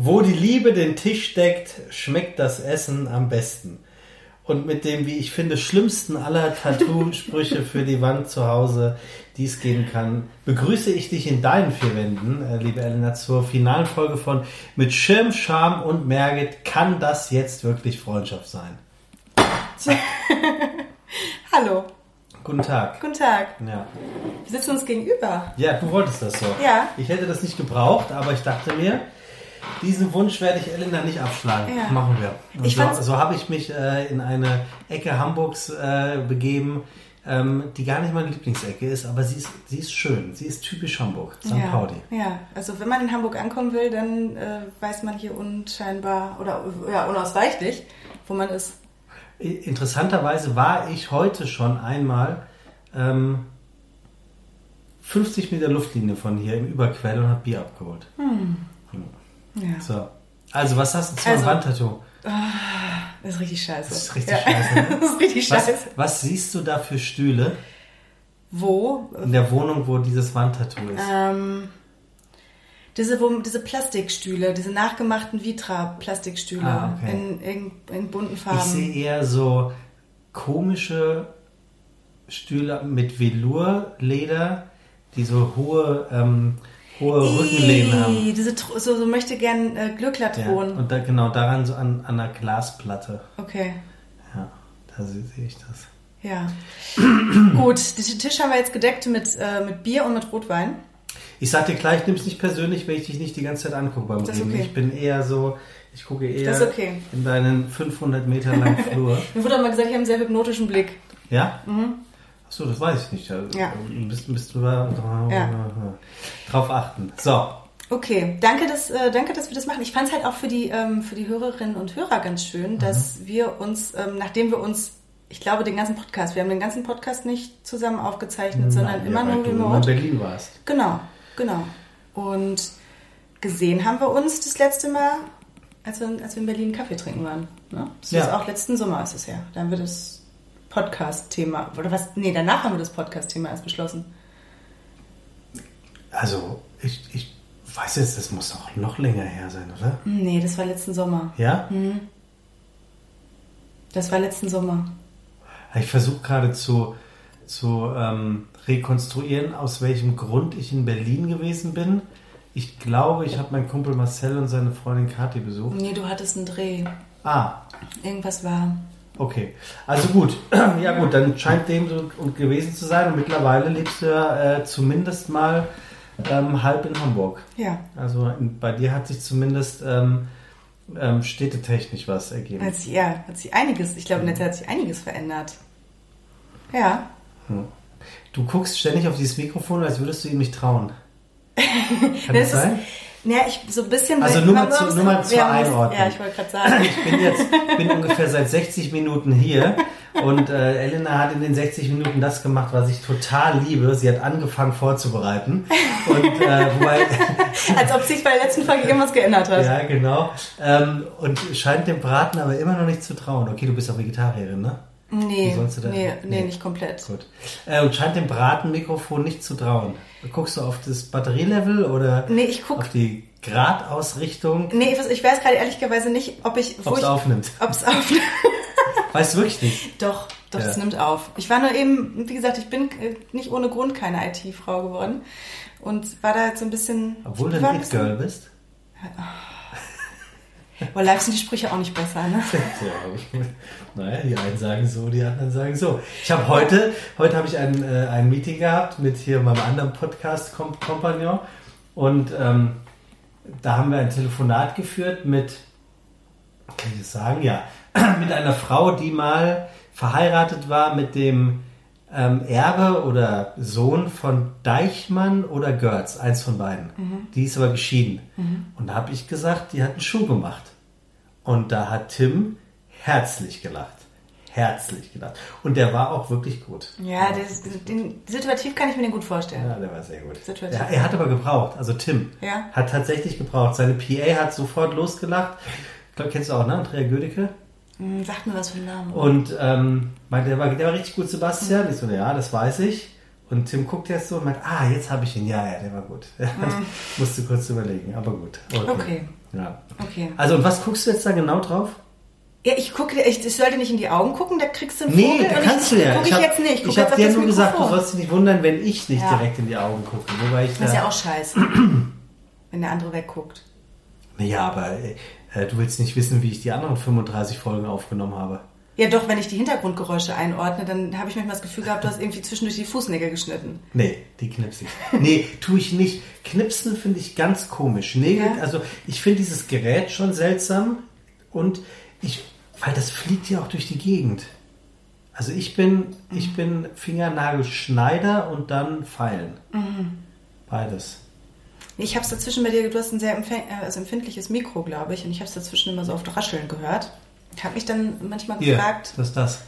Wo die Liebe den Tisch deckt, schmeckt das Essen am besten. Und mit dem, wie ich finde, schlimmsten aller Tattoo-Sprüche für die Wand zu Hause, die es geben kann, begrüße ich dich in deinen vier Wänden, äh, liebe Elena, zur finalen Folge von Mit Schirm, Charme und Merget kann das jetzt wirklich Freundschaft sein. Hallo, Guten Tag. guten Tag. Ja. Wir sitzen uns gegenüber. ja, du wolltest das so. Ja. Ich hätte das nicht gebraucht, aber ich dachte mir, diesen Wunsch werde ich Elena nicht abschlagen. Ja. Machen wir. Und so so habe ich mich äh, in eine Ecke Hamburgs äh, begeben, ähm, die gar nicht meine Lieblingsecke ist, aber sie ist, sie ist schön. Sie ist typisch Hamburg. St. ja. Pauli. Ja, also wenn man in Hamburg ankommen will, dann äh, weiß man hier unscheinbar oder ja, unausweichlich, wo man ist. Interessanterweise war ich heute schon einmal ähm, 50 Meter Luftlinie von hier im Überquell und habe Bier abgeholt. Ja. So. Also, was hast du zu Also- einem Wandtattoo? Das ist richtig scheiße. Das ist richtig ja. scheiße, das ist richtig Was, scheiße. was siehst du da für Stühle Wo? in der Wohnung, wo dieses Wandtattoo ist? Ähm, diese, wo, diese Plastikstühle, diese nachgemachten Vitra-Plastikstühle Ah, okay. in, in, in bunten Ich Farben. sehe eher so komische Stühle mit Velourleder, die so hohe, ähm, hohe Rückenlehnen haben. Diese so, so möchte gern äh, Ja, Glücklerthron. und da, genau daran so an, an einer Glasplatte. Okay, Ja, da sehe sehe ich das. ja. Gut, den Tisch haben wir jetzt gedeckt mit, äh, mit Bier und mit Rotwein. Ich sag dir gleich, nimm's nicht persönlich, wenn ich dich nicht die ganze Zeit angucke beim Reden. okay. Ich bin eher so, ich gucke eher okay. in deinen 500 Meter langen Flur. Mir wurde auch mal gesagt, ich habe einen sehr hypnotischen Blick. Ja? Achso, das weiß ich nicht. Mhm. Ja. Du bist, bist drüber, Ja. drauf achten. So, Okay, danke, dass, äh, danke, dass wir das machen. Ich fand es halt auch für die, ähm, für die Hörerinnen und Hörer ganz schön, dass wir uns, ähm, nachdem wir uns, ich glaube, den ganzen Podcast, wir haben den ganzen Podcast nicht zusammen aufgezeichnet, sondern Nein, immer ja, nur weil du in remote. Berlin warst. Genau, genau. Und gesehen haben wir uns das letzte Mal, als wir, als wir in Berlin Kaffee trinken waren. Ne? Das Ja. ist auch letzten Sommer ist es ja. Da haben wir das Podcast-Thema, oder was? Nee, danach haben wir das Podcast-Thema erst beschlossen. Also, ich, ich weiß jetzt, das muss doch noch länger her sein, oder? Nee, das war letzten Sommer. Ja? Das war letzten Sommer. Ich versuche gerade zu, zu ähm, rekonstruieren, aus welchem Grund ich in Berlin gewesen bin. Ich glaube, ich habe meinen Kumpel Marcel und seine Freundin Kathi besucht. Nee, du hattest einen Dreh. Ah, Irgendwas war. Okay. Also gut. Ja gut, dann scheint dem so gewesen zu sein. Und mittlerweile lebst du ja äh, zumindest mal ähm, halb in Hamburg. Ja. Also in, bei dir hat sich zumindest ähm, ähm, städtetechnisch was ergeben. Hat sich, ja, hat sich einiges, ich glaube, in Zeit hat sich einiges verändert. Ja. Du guckst ständig auf dieses Mikrofon, als würdest du ihm nicht trauen. Kann das Das ist- sein? Ja, ich so ein bisschen. Also nur mal zu- nur mal zur Einordnung. Ja, ich wollte gerade sagen. Ich bin jetzt bin ungefähr seit 60 Minuten hier und äh, Elena hat in den 60 Minuten das gemacht, was ich total liebe. Sie hat angefangen vorzubereiten und äh, wobei Als ob sich bei der letzten Folge irgendwas geändert hat. ja genau ähm, und scheint dem Braten aber immer noch nicht zu trauen. Okay, du bist auch Vegetarierin, ne? Nee, nee, nee, nicht komplett. Gut. Äh, und scheint dem Bratenmikrofon nicht zu trauen. Guckst du auf das Batterielevel oder Nee, ich guck- auf die Gradausrichtung, Nee, ich, weiß- gerade ehrlicherweise nicht, ob ich. ob es aufnimmt? Ob es aufnimmt. Weißt du wirklich nicht? Doch, doch, Ja. es nimmt auf. Ich war nur eben, wie gesagt, ich bin äh, nicht ohne Grund keine IT-Frau geworden. Und war da jetzt so ein bisschen. Obwohl du ein It-Girl bist. Boah, live sind die Sprüche auch nicht besser, ne? Ja, naja, die einen sagen so, die anderen sagen so. Ich habe heute, heute habe ich ein, äh, ein Meeting gehabt mit hier meinem anderen Podcast-Kompagnon und ähm, da haben wir ein Telefonat geführt mit, kann ich das sagen, ja, mit einer Frau, die mal verheiratet war mit dem ähm, Erbe oder Sohn von Deichmann oder Görz, eins von beiden. Die ist aber geschieden. Und da habe ich gesagt, die hat einen Schuh gemacht. Und da hat Tim herzlich gelacht. Herzlich gelacht. Und der war auch wirklich gut. Ja, das, den, situativ kann ich mir den gut vorstellen. Ja, der war sehr gut. Situativ. Er hat aber gebraucht, also Tim. Ja. Hat tatsächlich gebraucht. Seine PA hat sofort losgelacht. Ich glaube, kennst du auch, ne? Andrea Gödecke. Hm, Sag mir was für einen Namen. Und ähm, meinte, der, war, der war richtig gut, Sebastian. Ich so, ja, das weiß ich. Und Tim guckt jetzt so und meint, ah, jetzt habe ich ihn. Ja, ja, der war gut. Musste kurz überlegen, aber gut. Okay, Ja. Okay. Also, und was guckst du jetzt da genau drauf? Ja, ich gucke, ich, ich sollte nicht in die Augen gucken, da kriegst du einen Nee, Vogel. da und kannst ich, du ja. Gucke ich, hab- jetzt nicht. Ich, guck Ich jetzt habe dir nur gesagt, du sollst dich nicht wundern, wenn ich nicht Ja. direkt in die Augen gucke. Wobei ich Das ist ja auch scheiße. wenn der andere wegguckt. Naja, aber äh, du willst nicht wissen, wie ich die anderen 35 Folgen aufgenommen habe. Ja, doch, wenn ich die Hintergrundgeräusche einordne, dann habe ich manchmal das Gefühl gehabt, du hast irgendwie zwischendurch die Fußnägel geschnitten. Nee, die knipse ich. Nee, tue ich nicht. Knipsen finde ich ganz komisch. Nägel, Ja. also ich finde dieses Gerät schon seltsam und ich, weil das fliegt ja auch durch die Gegend. Also ich bin, ich bin Fingernagelschneider und dann Feilen. Beides. Ich habe es dazwischen bei dir, du hast ein sehr äh, also empfindliches Mikro, glaube ich, und ich habe es dazwischen immer so oft rascheln gehört. Ich habe mich dann manchmal Hier, gefragt, das ist das.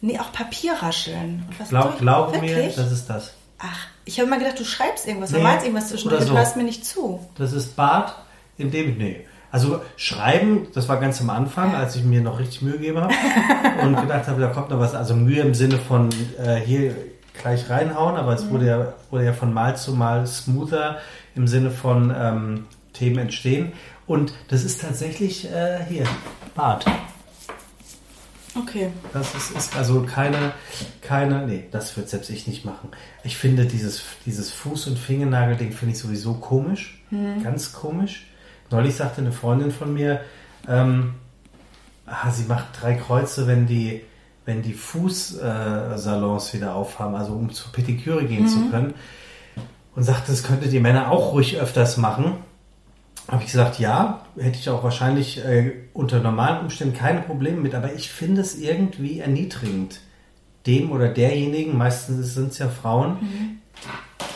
nee, auch Papierrascheln. Und was Glaub, glaube mir, das ist das. Ach, ich habe immer gedacht, du schreibst irgendwas, du Nee, malst irgendwas zwischendurch, oder du so. hörst mir nicht zu. Das ist Bart, in dem nee. Also schreiben, das war ganz am Anfang, als ich mir noch richtig Mühe gegeben habe und gedacht habe, da kommt noch was. Also Mühe im Sinne von äh, hier gleich reinhauen, aber es wurde, ja, wurde ja von Mal zu Mal smoother im Sinne von ähm, Themen entstehen. Und das ist tatsächlich äh, hier, Bart. Okay. Das ist, ist also keine, keine, nee, das wird selbst ich nicht machen. Ich finde dieses, dieses Fuß- und Fingernagelding finde ich sowieso komisch, ganz komisch. Neulich sagte eine Freundin von mir, ähm, ah, sie macht drei Kreuze, wenn die, wenn die Fußsalons wieder aufhaben, also um zur Pediküre gehen zu können. Und sagte, das könnte die Männer auch ruhig öfters machen. Habe ich gesagt, ja, hätte ich auch wahrscheinlich äh, unter normalen Umständen keine Probleme mit, aber ich finde es irgendwie erniedrigend, dem oder derjenigen, meistens sind es ja Frauen,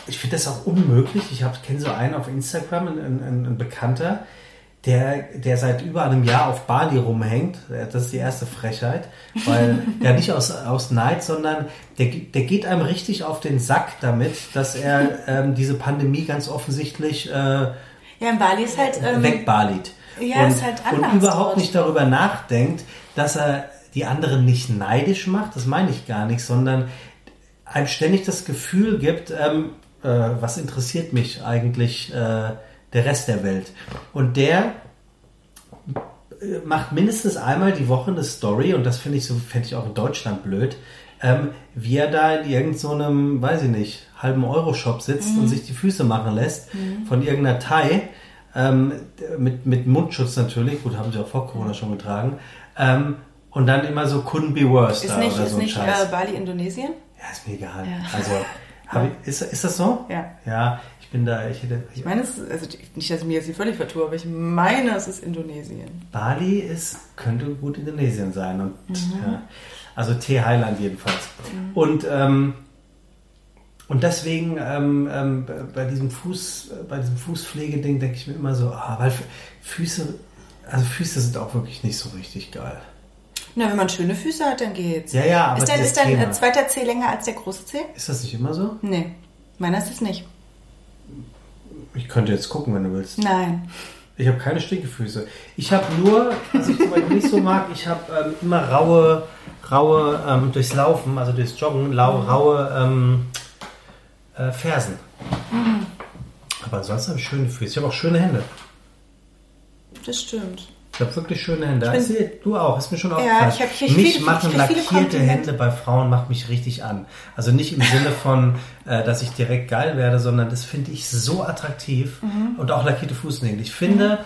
ich finde das auch unmöglich. Ich kenne so einen auf Instagram, ein, ein, ein Bekannter, der, der seit über einem Jahr auf Bali rumhängt. Das ist die erste Frechheit, weil ja nicht aus, aus Neid, sondern der, der geht einem richtig auf den Sack damit, dass er ähm, diese Pandemie ganz offensichtlich äh, Ja, in Bali ist halt. Ähm, wegbalit. ja, und, ist halt anders und überhaupt dort. nicht darüber nachdenkt, dass er die anderen nicht neidisch macht, das meine ich gar nicht, sondern einem ständig das Gefühl gibt, ähm, äh, was interessiert mich eigentlich äh, der Rest der Welt. Und der äh, macht mindestens einmal die Woche eine Story und das finde ich so, fände ich auch in Deutschland blöd, ähm, wie er da in irgendeinem, so einem, weiß ich nicht, halben Euro-Shop sitzt und sich die Füße machen lässt von irgendeiner Thai, ähm, mit, mit Mundschutz natürlich, gut, haben sie auch vor Corona schon getragen, ähm, und dann immer so couldn't be worse ist da nicht, oder ist so ein nicht Scheiß. äh, Bali Indonesien? Ja, ist mir egal. Ja. Also, ich, ist, ist das so? Ja. Ja, ich bin da, ich hätte, ich Ich meine, es ist, also nicht, dass ich mir jetzt hier völlig vertue, aber ich meine, es ist Indonesien. Bali ist, könnte gut Indonesien sein. Und, ja, also T-Highland jedenfalls. Und, ähm, und deswegen ähm, ähm, bei diesem Fuß, bei diesem Fußpflegeding denke ich mir immer so, ah, weil Füße, also Füße sind auch wirklich nicht so richtig geil. Na, wenn man schöne Füße hat, dann geht's. Ja, ja, aber Ist dieses ist dein Thema. äh, zweiter Zeh länger als der große Zeh? Ist das nicht immer so? Nee. Meiner ist es nicht. Ich könnte jetzt gucken, wenn du willst. Nein. Ich habe keine Stinkefüße. Ich habe nur, was ich zum Beispiel nicht so mag, ich habe ähm, immer raue, raue ähm, durchs Laufen, also durchs Joggen, lau, raue ähm, äh, Fersen. Aber ansonsten habe ich schöne Füße. Ich habe auch schöne Hände. Das stimmt. Ich habe wirklich schöne Hände. bin- Ich sehe, du auch, ist mir schon Ja, aufgefallen. ich hab- ich mich viele- machen ich lackierte. Hände bei Frauen macht mich richtig an. Also nicht im Sinne von, äh, dass ich direkt geil werde, sondern das finde ich so attraktiv Mhm. und auch lackierte Fußnägel. Ich finde,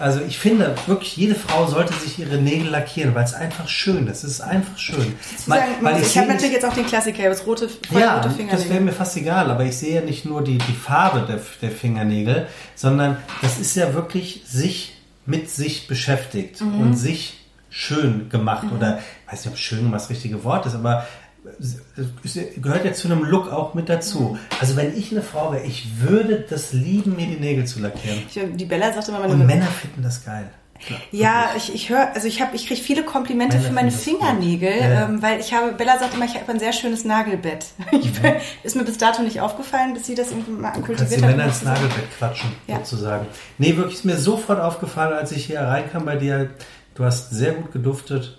also ich finde wirklich, jede Frau sollte sich ihre Nägel lackieren, weil es einfach schön ist. Es ist einfach schön. Zu sagen, Weil- ich sehe habe natürlich jetzt auch den Klassiker, das rote, ja, rote das wäre Fingernägel. mir fast egal, aber ich sehe ja nicht nur die, die Farbe der, der Fingernägel, sondern das ist ja wirklich sich mit sich beschäftigt Mhm. und sich schön gemacht oder ich weiß nicht, ob schön das richtige Wort ist, aber es gehört ja zu einem Look auch mit dazu. Mhm. Also wenn ich eine Frau wäre, ich würde das lieben, mir die Nägel zu lackieren. Ich, die Bella sagte Und meine Männer finden das geil. Ja, ich, ich höre, also ich habe, ich kriege viele Komplimente Männer für meine. Fingernägel, Ja. Ähm, weil ich habe, Bella sagt immer, ich habe ein sehr schönes Nagelbett. Mhm. bin- Ist mir bis dato nicht aufgefallen, bis sie das irgendwie mal Kannst kultiviert die hat. Männer um ins. Nagelbett quatschen, Ja. sozusagen. Nee, wirklich ist mir sofort aufgefallen, als ich hier reinkam bei dir. Du hast sehr gut geduftet,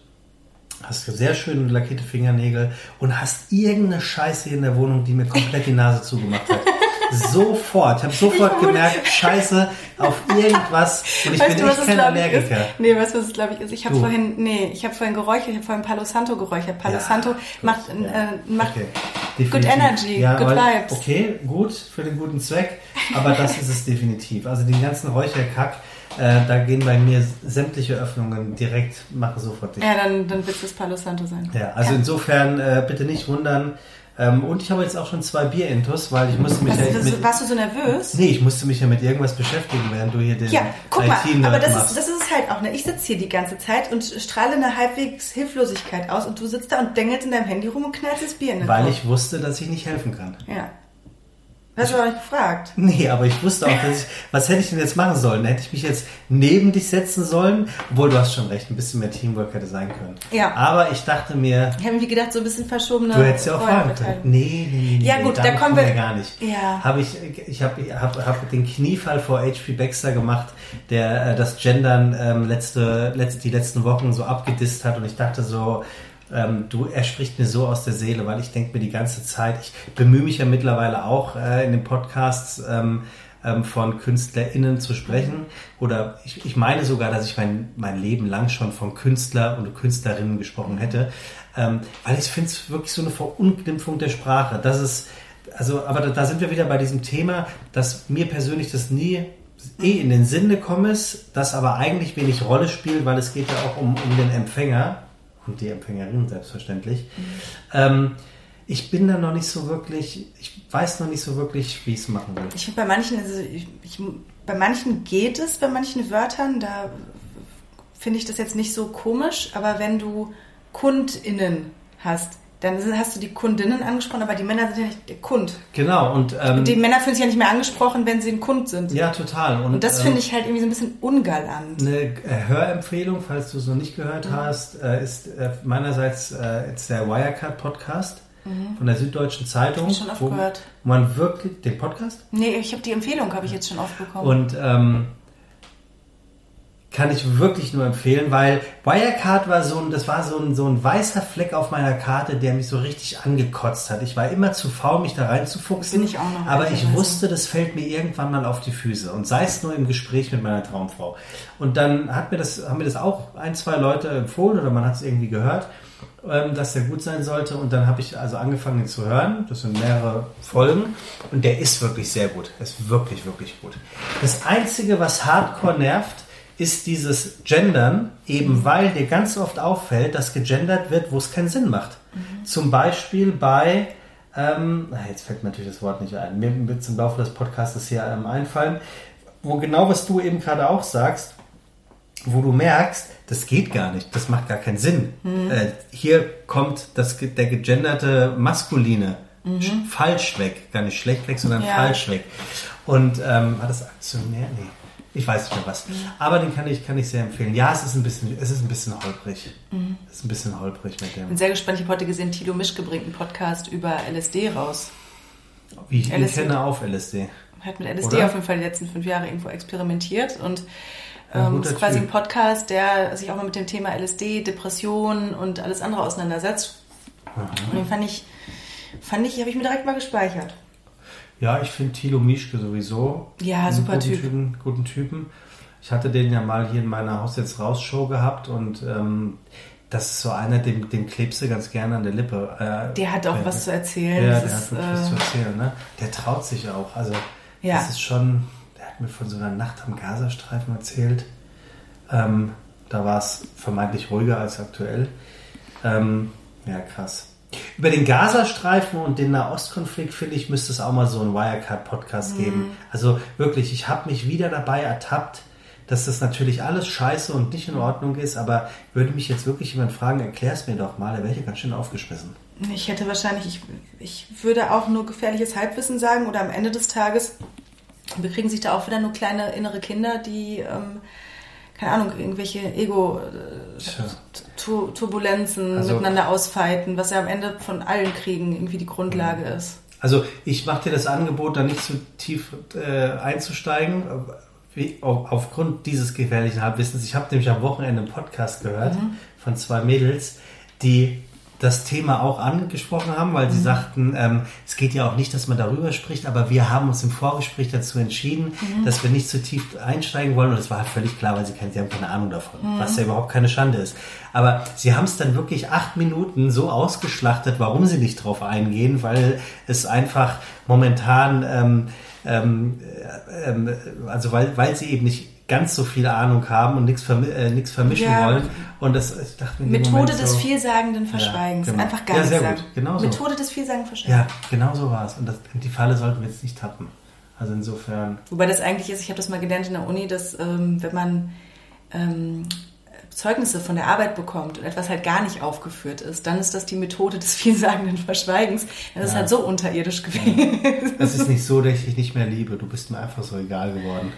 hast sehr schön lackierte Fingernägel und hast irgendeine Scheiße hier in der Wohnung, die mir komplett die Nase zugemacht hat. sofort. Ich habe sofort gemerkt, scheiße, auf irgendwas. Und ich weißt bin du, echt was kein ich, ist? Allergiker. Nee, weißt du, was es, glaube ich, ist? Ich habe vorhin, nee, ich habe vorhin geräuchert, ich habe vorhin Palo Santo geräuchert. Palo Ja, Santo gut, macht, ja. äh, macht Okay. good energy, Ja, good aber- vibes. Okay, gut, für den guten Zweck. Aber das ist es definitiv. Also den ganzen Räucherkack, äh, da gehen bei mir sämtliche Öffnungen direkt, mache sofort dicht. Ja, dann, dann wird es Palo Santo sein. Ja, also insofern äh, bitte nicht wundern. Ähm, und ich habe jetzt auch schon zwei Bierintus, weil ich musste mich Was, ja das, mit, warst du so nervös? Nee, ich musste mich ja mit irgendwas beschäftigen, während du hier den Ja, guck mal, aber das machst. ist, das ist es halt auch. Ne? Ich sitze hier die ganze Zeit und strahle eine halbwegs Hilflosigkeit aus und du sitzt da und dengelst in deinem Handy rum und knallst das Bier in den weil Kopf. ich wusste, dass ich nicht helfen kann. Ja. Hast du aber nicht gefragt. Nee, aber ich wusste auch, dass ich, was hätte ich denn jetzt machen sollen? Hätte ich mich jetzt neben dich setzen sollen? Obwohl, du hast schon recht, ein bisschen mehr Teamwork hätte sein können. Ja. Aber ich dachte mir, Ich habe irgendwie gedacht, so ein bisschen verschobene du hättest ja auch fragen können. Nee, nee, nee. Ja, nee, gut, da kommen wir- gar nicht. Ja. Habe ich, ich habe hab, hab den Kniefall vor HP Baxter gemacht, der äh, das Gendern ähm, letzte, letzte, die letzten Wochen so abgedisst hat und ich dachte so, ähm, du, er spricht mir so aus der Seele, weil ich denke mir die ganze Zeit, ich bemühe mich ja mittlerweile auch äh, in den Podcasts ähm, ähm, von KünstlerInnen zu sprechen. Oder ich, ich meine sogar, dass ich mein, mein Leben lang schon von Künstler und Künstlerinnen gesprochen hätte. Ähm, weil ich finde es wirklich so eine Verunglimpfung der Sprache. Das ist, also, aber da, da sind wir wieder bei diesem Thema, dass mir persönlich das nie eh in den Sinn gekommen ist, das aber eigentlich wenig Rolle spielt, weil es geht ja auch um, um den Empfänger und die Empfängerin selbstverständlich. Ähm, ich bin da noch nicht so wirklich, ich weiß noch nicht so wirklich, wie ich es machen will. Ich finde, bei manchen, also ich, ich, bei manchen geht es, bei manchen Wörtern, da finde ich das jetzt nicht so komisch, aber wenn du KundInnen hast, dann hast du die Kundinnen angesprochen, aber die Männer sind ja nicht der Kund. Genau, und ähm, Die Männer fühlen sich ja nicht mehr angesprochen, wenn sie ein Kund sind. ja, total. Und, Und das ähm, finde ich halt irgendwie so ein bisschen ungalant. Eine äh, Hörempfehlung, falls du es noch nicht Mhm. gehört hast, äh, ist äh, meinerseits jetzt der Wirecard Podcast von der Süddeutschen Zeitung. Hab ich schon oft wo gehört. man wirklich den Podcast Nee, ich habe die Empfehlung, habe ich jetzt schon oft bekommen. und ähm, kann ich wirklich nur empfehlen, weil Wirecard war so ein, das war so ein, so ein weißer Fleck auf meiner Karte, der mich so richtig angekotzt hat. Ich war immer zu faul, mich da reinzufuchsen. Bin ich auch noch, aber ich wusste, das fällt mir irgendwann mal auf die Füße. Und sei es nur im Gespräch mit meiner Traumfrau. Und dann hat mir das, haben mir das auch ein, zwei Leute empfohlen oder man hat es irgendwie gehört, ähm, dass der gut sein sollte. Und dann habe ich also angefangen, ihn zu hören. Das sind mehrere Folgen. Und der ist wirklich sehr gut. Er ist wirklich, wirklich gut. Das Einzige, was hardcore nervt, ist dieses Gendern, eben weil dir ganz oft auffällt, dass gegendert wird, wo es keinen Sinn macht. Zum Beispiel bei, ähm, jetzt fällt mir natürlich das Wort nicht ein, mir wird es im Laufe des Podcasts hier ähm, einfallen, wo genau was du eben gerade auch sagst, wo du merkst, das geht gar nicht, das macht gar keinen Sinn. Äh, hier kommt das, der gegenderte Maskuline sch- falsch weg, gar nicht schlecht weg, sondern Ja. falsch weg. Und ähm, war das Aktionär? Nee. Ich weiß nicht mehr was. Aber den kann ich, kann ich sehr empfehlen. Ja, es ist ein bisschen, es ist ein bisschen holprig. Es ist ein bisschen holprig mit dem. bin sehr gespannt. Ich habe heute gesehen, Tilo Mischke bringt einen Podcast über LSD raus. Wie ich LSD. kenne auf LSD. Hat mit LSD Oder? auf jeden Fall die letzten fünf Jahre irgendwo experimentiert und ähm, ist quasi ein Podcast, der sich auch mal mit dem Thema LSD, Depression und alles andere auseinandersetzt. Und den fand ich, fand ich, habe ich mir direkt mal gespeichert. Ja, ich finde Thilo Mischke sowieso. Ja, einen super guten Typ. Typen, guten Typen. Ich hatte den ja mal hier in meiner Haus jetzt raus Show gehabt und ähm, das ist so einer, dem, dem klebst du ganz gerne an der Lippe. Äh, Der hat auch was zu erzählen. Ja, Das der ist, hat wirklich was zu äh, erzählen. Ne? Der traut sich auch. Also Ja. das ist schon, der hat mir von so einer Nacht am Gazastreifen erzählt. Ähm, da war es vermeintlich ruhiger als aktuell. Ähm, ja, krass. Über den Gazastreifen und den Nahostkonflikt, finde ich, müsste es auch mal so einen Wirecard-Podcast Mhm. geben. Also wirklich, ich habe mich wieder dabei ertappt, dass das natürlich alles scheiße und nicht in Ordnung ist, aber würde mich jetzt wirklich jemand fragen, erklär's mir doch mal, da wäre ich ganz schön aufgeschmissen. Ich hätte wahrscheinlich, ich, ich würde auch nur gefährliches Halbwissen sagen oder am Ende des Tages bekriegen sich da auch wieder nur kleine innere Kinder, die, ähm, keine Ahnung, irgendwelche. Ego-Turbulenzen Also- miteinander ausfeiten, was ja am Ende von allen Kriegen irgendwie die Grundlage ist. Also ich mache dir das Angebot, da nicht zu tief äh, einzusteigen, wie, auf, aufgrund dieses gefährlichen Halbwissens. Ich habe nämlich am Wochenende einen Podcast gehört von zwei Mädels, die das Thema auch angesprochen haben, weil sie Mhm. sagten, ähm, es geht ja auch nicht, dass man darüber spricht, aber wir haben uns im Vorgespräch dazu entschieden, Mhm. dass wir nicht zu tief einsteigen wollen und es war halt völlig klar, weil sie, kein, sie haben keine Ahnung davon, Mhm. was ja überhaupt keine Schande ist. Aber sie haben es dann wirklich acht Minuten so ausgeschlachtet, warum sie nicht drauf eingehen, weil es einfach momentan, ähm, ähm, äh, ähm, also weil, weil sie eben nicht ganz so viel Ahnung haben und nichts vermi äh, vermischen Ja. wollen. Und das, ich dachte mir Methode Moment des so, vielsagenden Verschweigens. genau. Einfach gar Ja, sehr sagen. gut. Genau so. Methode des vielsagenden Verschweigens. Ja, genau so war es. Und das, die Falle sollten wir jetzt nicht tappen. Also insofern. Wobei das eigentlich ist, ich habe das mal gelernt in der Uni, dass ähm, wenn man ähm, Zeugnisse von der Arbeit bekommt und etwas halt gar nicht aufgeführt ist, dann ist das die Methode des vielsagenden Verschweigens. Das ist Ja. halt so unterirdisch gewesen. Es ist nicht so, dass ich dich nicht mehr liebe. Du bist mir einfach so egal geworden.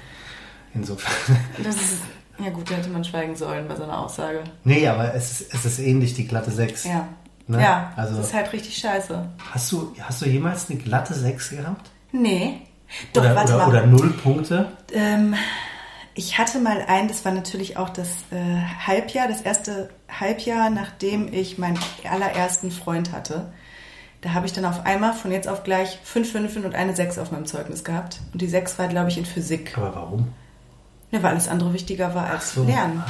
Insofern. Das ist, ja gut, da hätte man schweigen sollen bei so einer Aussage. Nee, aber es ist, es ist ähnlich, die glatte 6. Ja. Ne? Ja, Also- das ist halt richtig scheiße. Hast, du, hast du jemals eine glatte 6 gehabt? Nee. Doch, oder, warte oder, mal. oder null Punkte? Ähm, ich hatte mal ein, das war natürlich auch das äh, Halbjahr, das erste Halbjahr, nachdem ich meinen allerersten Freund hatte. Da habe ich dann auf einmal von jetzt auf gleich fünf Fünfen und eine Sechs auf meinem Zeugnis gehabt. Und die Sechs war, glaube ich, in Physik. Aber warum? Ja, weil alles andere wichtiger war als so. Lernen.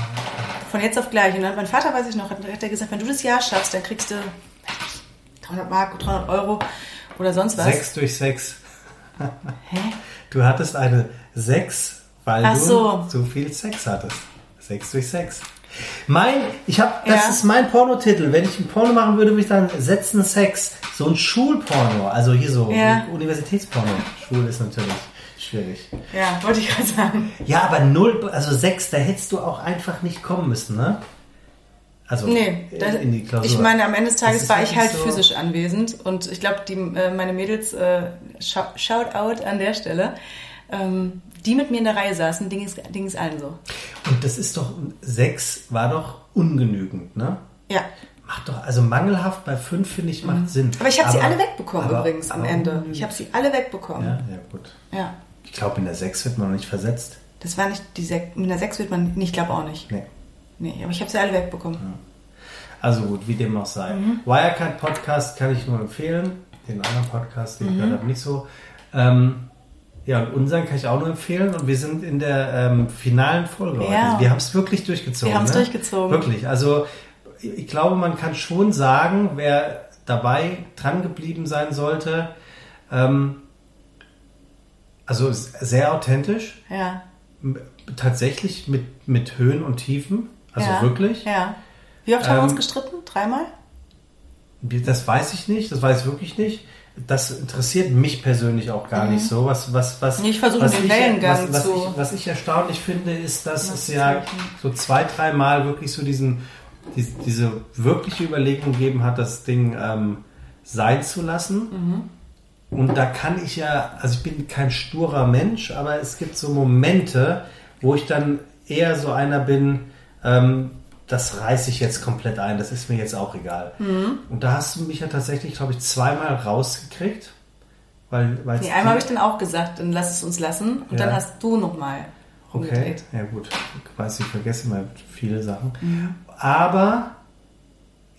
Von jetzt auf gleich. Und dann mein Vater, weiß ich noch, hat, hat er gesagt, wenn du das Jahr schaffst, dann kriegst du weiß nicht, 300 Mark, 300 Euro oder sonst was. 6 durch 6. Hä? Du hattest eine 6, weil Ach du so. so viel Sex hattest. 6 durch 6. Mein, ich habe, das Ja. ist mein Pornotitel. Wenn ich ein Porno machen würde, würde ich dann setzen Sex. So ein Schulporno, also hier so Ja. Universitätsporno. Schul ist natürlich schwierig. Ja, wollte ich gerade sagen. Ja, aber 0, also 6, da hättest du auch einfach nicht kommen müssen, ne? Also Nee, in, das, in die Klausur. ich meine, am Ende des Tages ist war ich halt so- physisch anwesend und ich glaube, die äh, meine Mädels, äh, Shou- shout out an der Stelle, ähm, die mit mir in der Reihe saßen, ging es, ging es allen so. Und das ist doch, 6 war doch ungenügend, ne? Ja. Macht doch, also mangelhaft bei 5 finde ich macht Sinn. Mhm. Aber ich habe sie alle wegbekommen aber- übrigens am Ende. Ich habe sie alle wegbekommen. Ja, ja, gut. Ja. Ich glaube, in der 6 wird man noch nicht versetzt. Das war nicht die Sek mit einer 6 wird man, nee, ich glaube auch nicht. Nee. Nee, aber ich habe sie alle wegbekommen. Also gut, wie dem auch sei. Mhm. Wirecard Podcast kann ich nur empfehlen. Den anderen Podcast, den ich Mhm. gehört habe, nicht so. Ähm, ja, und unseren kann ich auch nur empfehlen. Und wir sind in der ähm, finalen Folge heute. Ja. Wir haben es wirklich durchgezogen. Wir haben's ne? durchgezogen. Wirklich. Also ich glaube, man kann schon sagen, wer dabei dran geblieben sein sollte, ähm, also sehr authentisch, Ja. tatsächlich mit, mit Höhen und Tiefen. Also ja. wirklich. Ja. Wie oft haben wir uns Ähm, gestritten? Dreimal? Das weiß ich nicht, das weiß ich wirklich nicht. Das interessiert mich persönlich auch gar nicht so. Was, was, was, Mhm. Ich versuche den ich- Wellengang was, was, zu- ich, was ich erstaunlich finde, ist, dass Was es ja so zwei, dreimal wirklich so diesen, dies- diese wirkliche Überlegung gegeben hat, das Ding ähm, sein zu lassen. Mhm. Und da kann ich ja, also ich bin kein sturer Mensch, aber es gibt so Momente, wo ich dann eher so einer bin, ähm, das reiße ich jetzt komplett ein, das ist mir jetzt auch egal. Mhm. Und da hast du mich ja tatsächlich, glaube ich, zweimal rausgekriegt. Weil, weil Nee, einmal habe ich dann auch gesagt, dann lass es uns lassen. Und Ja. dann hast du nochmal Okay, umgedreht. ja gut. Ich weiß, ich vergesse immer viele Sachen. Mhm. Aber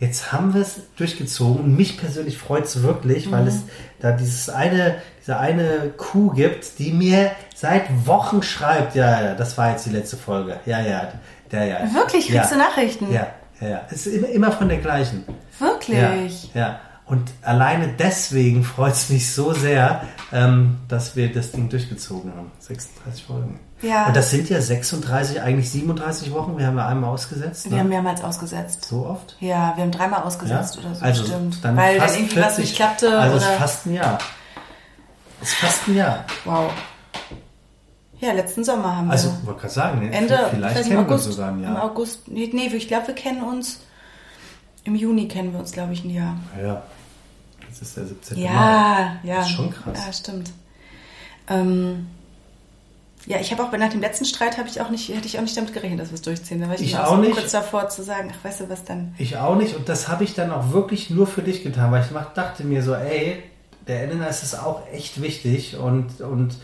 jetzt haben wir es durchgezogen und mich persönlich freut es wirklich, Mhm. weil es da dieses eine, diese eine Kuh gibt, die mir seit Wochen schreibt, ja, ja, das war jetzt die letzte Folge. Ja, ja, ja, ja. Wirklich? ja. Kriegst du Nachrichten? Ja, ja, ja. Es ist immer, immer von der gleichen. Wirklich? Ja, ja. Und alleine deswegen freut es mich so sehr, ähm, dass wir das Ding durchgezogen haben. 36 Folgen. Ja. Und das sind ja 36, eigentlich 37 Wochen. Wir haben ja einmal ausgesetzt. Wir ne? haben mehrmals ausgesetzt. so oft. Ja, wir haben dreimal ausgesetzt Ja? oder so. also stimmt. dann Weil dann irgendwie was 40 nicht klappte. Also es oder ist fast ein Jahr. Es ist fast ein Jahr. wow. Ja, letzten Sommer haben Also, wir. wollte gerade sagen, ne? Ende, vielleicht nicht, kennen wir uns August, sogar ein Im Jahr. August, nee, nee, ich glaube, wir kennen uns, im Juni kennen wir uns, glaube ich, ein Jahr. Ja, jetzt ist der 17. Mai. Ja, ja. Das ist schon krass. Ja, stimmt. Ähm, ja, ich habe auch nach dem letzten Streit habe ich auch nicht, hätte ich auch nicht damit gerechnet, dass wir es durchziehen. Da war ich, Ich auch so nicht. kurz davor zu sagen, ach, weißt du was dann? Ich auch nicht und das habe ich dann auch wirklich nur für dich getan, weil ich dachte mir so, ey, der Elena ist es auch echt wichtig und, und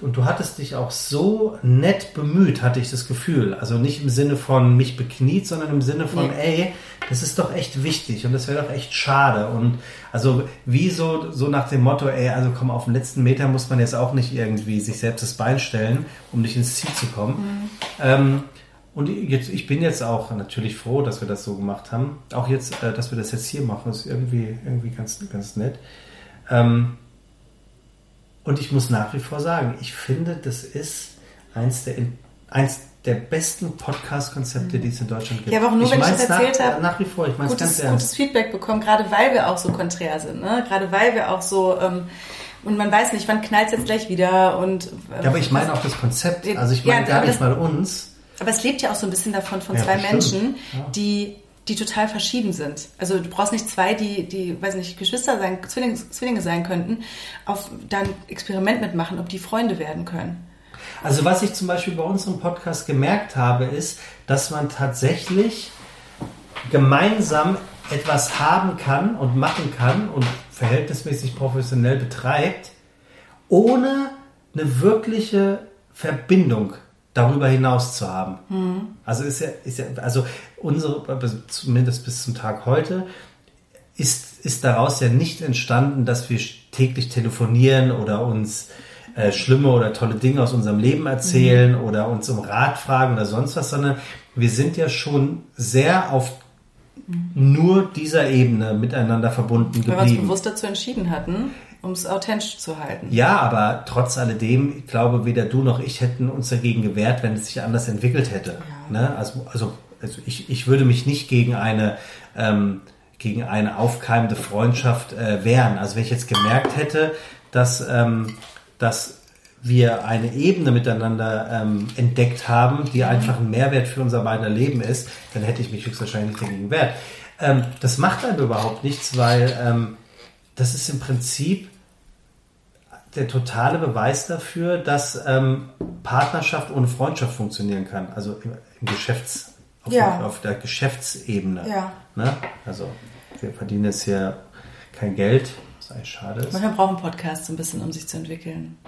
und du hattest dich auch so nett bemüht, hatte ich das Gefühl. Also nicht im Sinne von mich bekniet, sondern im Sinne von, nee. ey, das ist doch echt wichtig und das wäre doch echt schade. Und also wie so, so nach dem Motto, ey, also komm, auf den letzten Meter muss man jetzt auch nicht irgendwie sich selbst das Bein stellen, um nicht ins Ziel zu kommen. Mhm. Ähm, und jetzt, ich bin jetzt auch natürlich froh, dass wir das so gemacht haben. Auch jetzt, äh, dass wir das jetzt hier machen, ist irgendwie, irgendwie ganz, ganz nett. Ähm, und ich muss nach wie vor sagen, ich finde, das ist eins der, eins der besten Podcast-Konzepte, die es in Deutschland gibt. Ja, aber auch nur, ich wenn ich das erzählt habe. Nach wie vor, ich meine es ganz ernst. Gutes Feedback bekommen, gerade weil wir auch so konträr sind. Ne? Gerade weil wir auch so... Ähm, und man weiß nicht, wann knallt es jetzt gleich wieder und... Äh, ja, aber ich meine auch das Konzept. Also ich meine ja, gar nicht das, mal uns. Aber es lebt ja auch so ein bisschen davon von ja, zwei Menschen, ja. die die total verschieden sind. Also du brauchst nicht zwei, die, die, weiß nicht, Geschwister sein, Zwillinge, Zwillinge sein könnten, auf dann Experiment mitmachen, ob die Freunde werden können. Also was ich zum Beispiel bei unserem Podcast gemerkt habe, ist, dass man tatsächlich gemeinsam etwas haben kann und machen kann und verhältnismäßig professionell betreibt, ohne eine wirkliche Verbindung darüber hinaus zu haben. Mhm. Also ist ja, ist ja, also unsere, zumindest bis zum Tag heute, ist, ist daraus ja nicht entstanden, dass wir täglich telefonieren oder uns äh, schlimme oder tolle Dinge aus unserem Leben erzählen mhm. oder uns um Rat fragen oder sonst was, sondern wir sind ja schon sehr auf nur dieser Ebene miteinander verbunden geblieben. Weil wir uns bewusst dazu entschieden hatten, um es authentisch zu halten. Ja, aber trotz alledem, ich glaube, weder du noch ich hätten uns dagegen gewehrt, wenn es sich anders entwickelt hätte. Ja. Ne? Also, also, also ich, ich würde mich nicht gegen eine ähm, gegen eine aufkeimende Freundschaft äh, wehren. Also wenn ich jetzt gemerkt hätte, dass, ähm, dass wir eine Ebene miteinander ähm, entdeckt haben, die mhm. einfach ein Mehrwert für unser beider Leben ist, dann hätte ich mich höchstwahrscheinlich dagegen gewehrt. Ähm, das macht einem überhaupt nichts, weil ähm, das ist im Prinzip der totale Beweis dafür, dass ähm, Partnerschaft ohne Freundschaft funktionieren kann. Also im, im Geschäfts, auf, ja. auf, der Geschäftsebene. Ja. Ne? Also wir verdienen jetzt hier kein Geld, was eigentlich schade ist. Manchmal brauchen Podcasts ein bisschen, um sich zu entwickeln.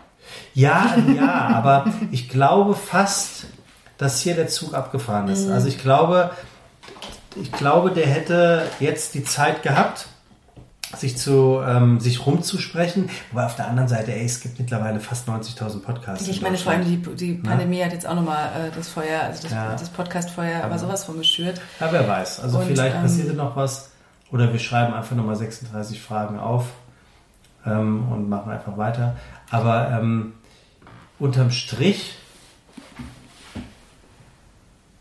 Ja, ja, aber ich glaube fast, dass hier der Zug abgefahren ist. Mhm. Also ich glaube, ich glaube, der hätte jetzt die Zeit gehabt, sich zu ähm, sich rumzusprechen. Wobei auf der anderen Seite, ey, es gibt mittlerweile fast 90.000 Podcasts. Ich meine, vor allem die, die Pandemie ja? hat jetzt auch nochmal äh, das Feuer, also das, ja. das Podcast-Feuer, ja. aber sowas von geschürt. Ja, wer weiß. Also Und, vielleicht ähm, passiert noch was. Oder wir schreiben einfach nochmal 36 Fragen auf ähm, und machen einfach weiter. Aber ähm, unterm Strich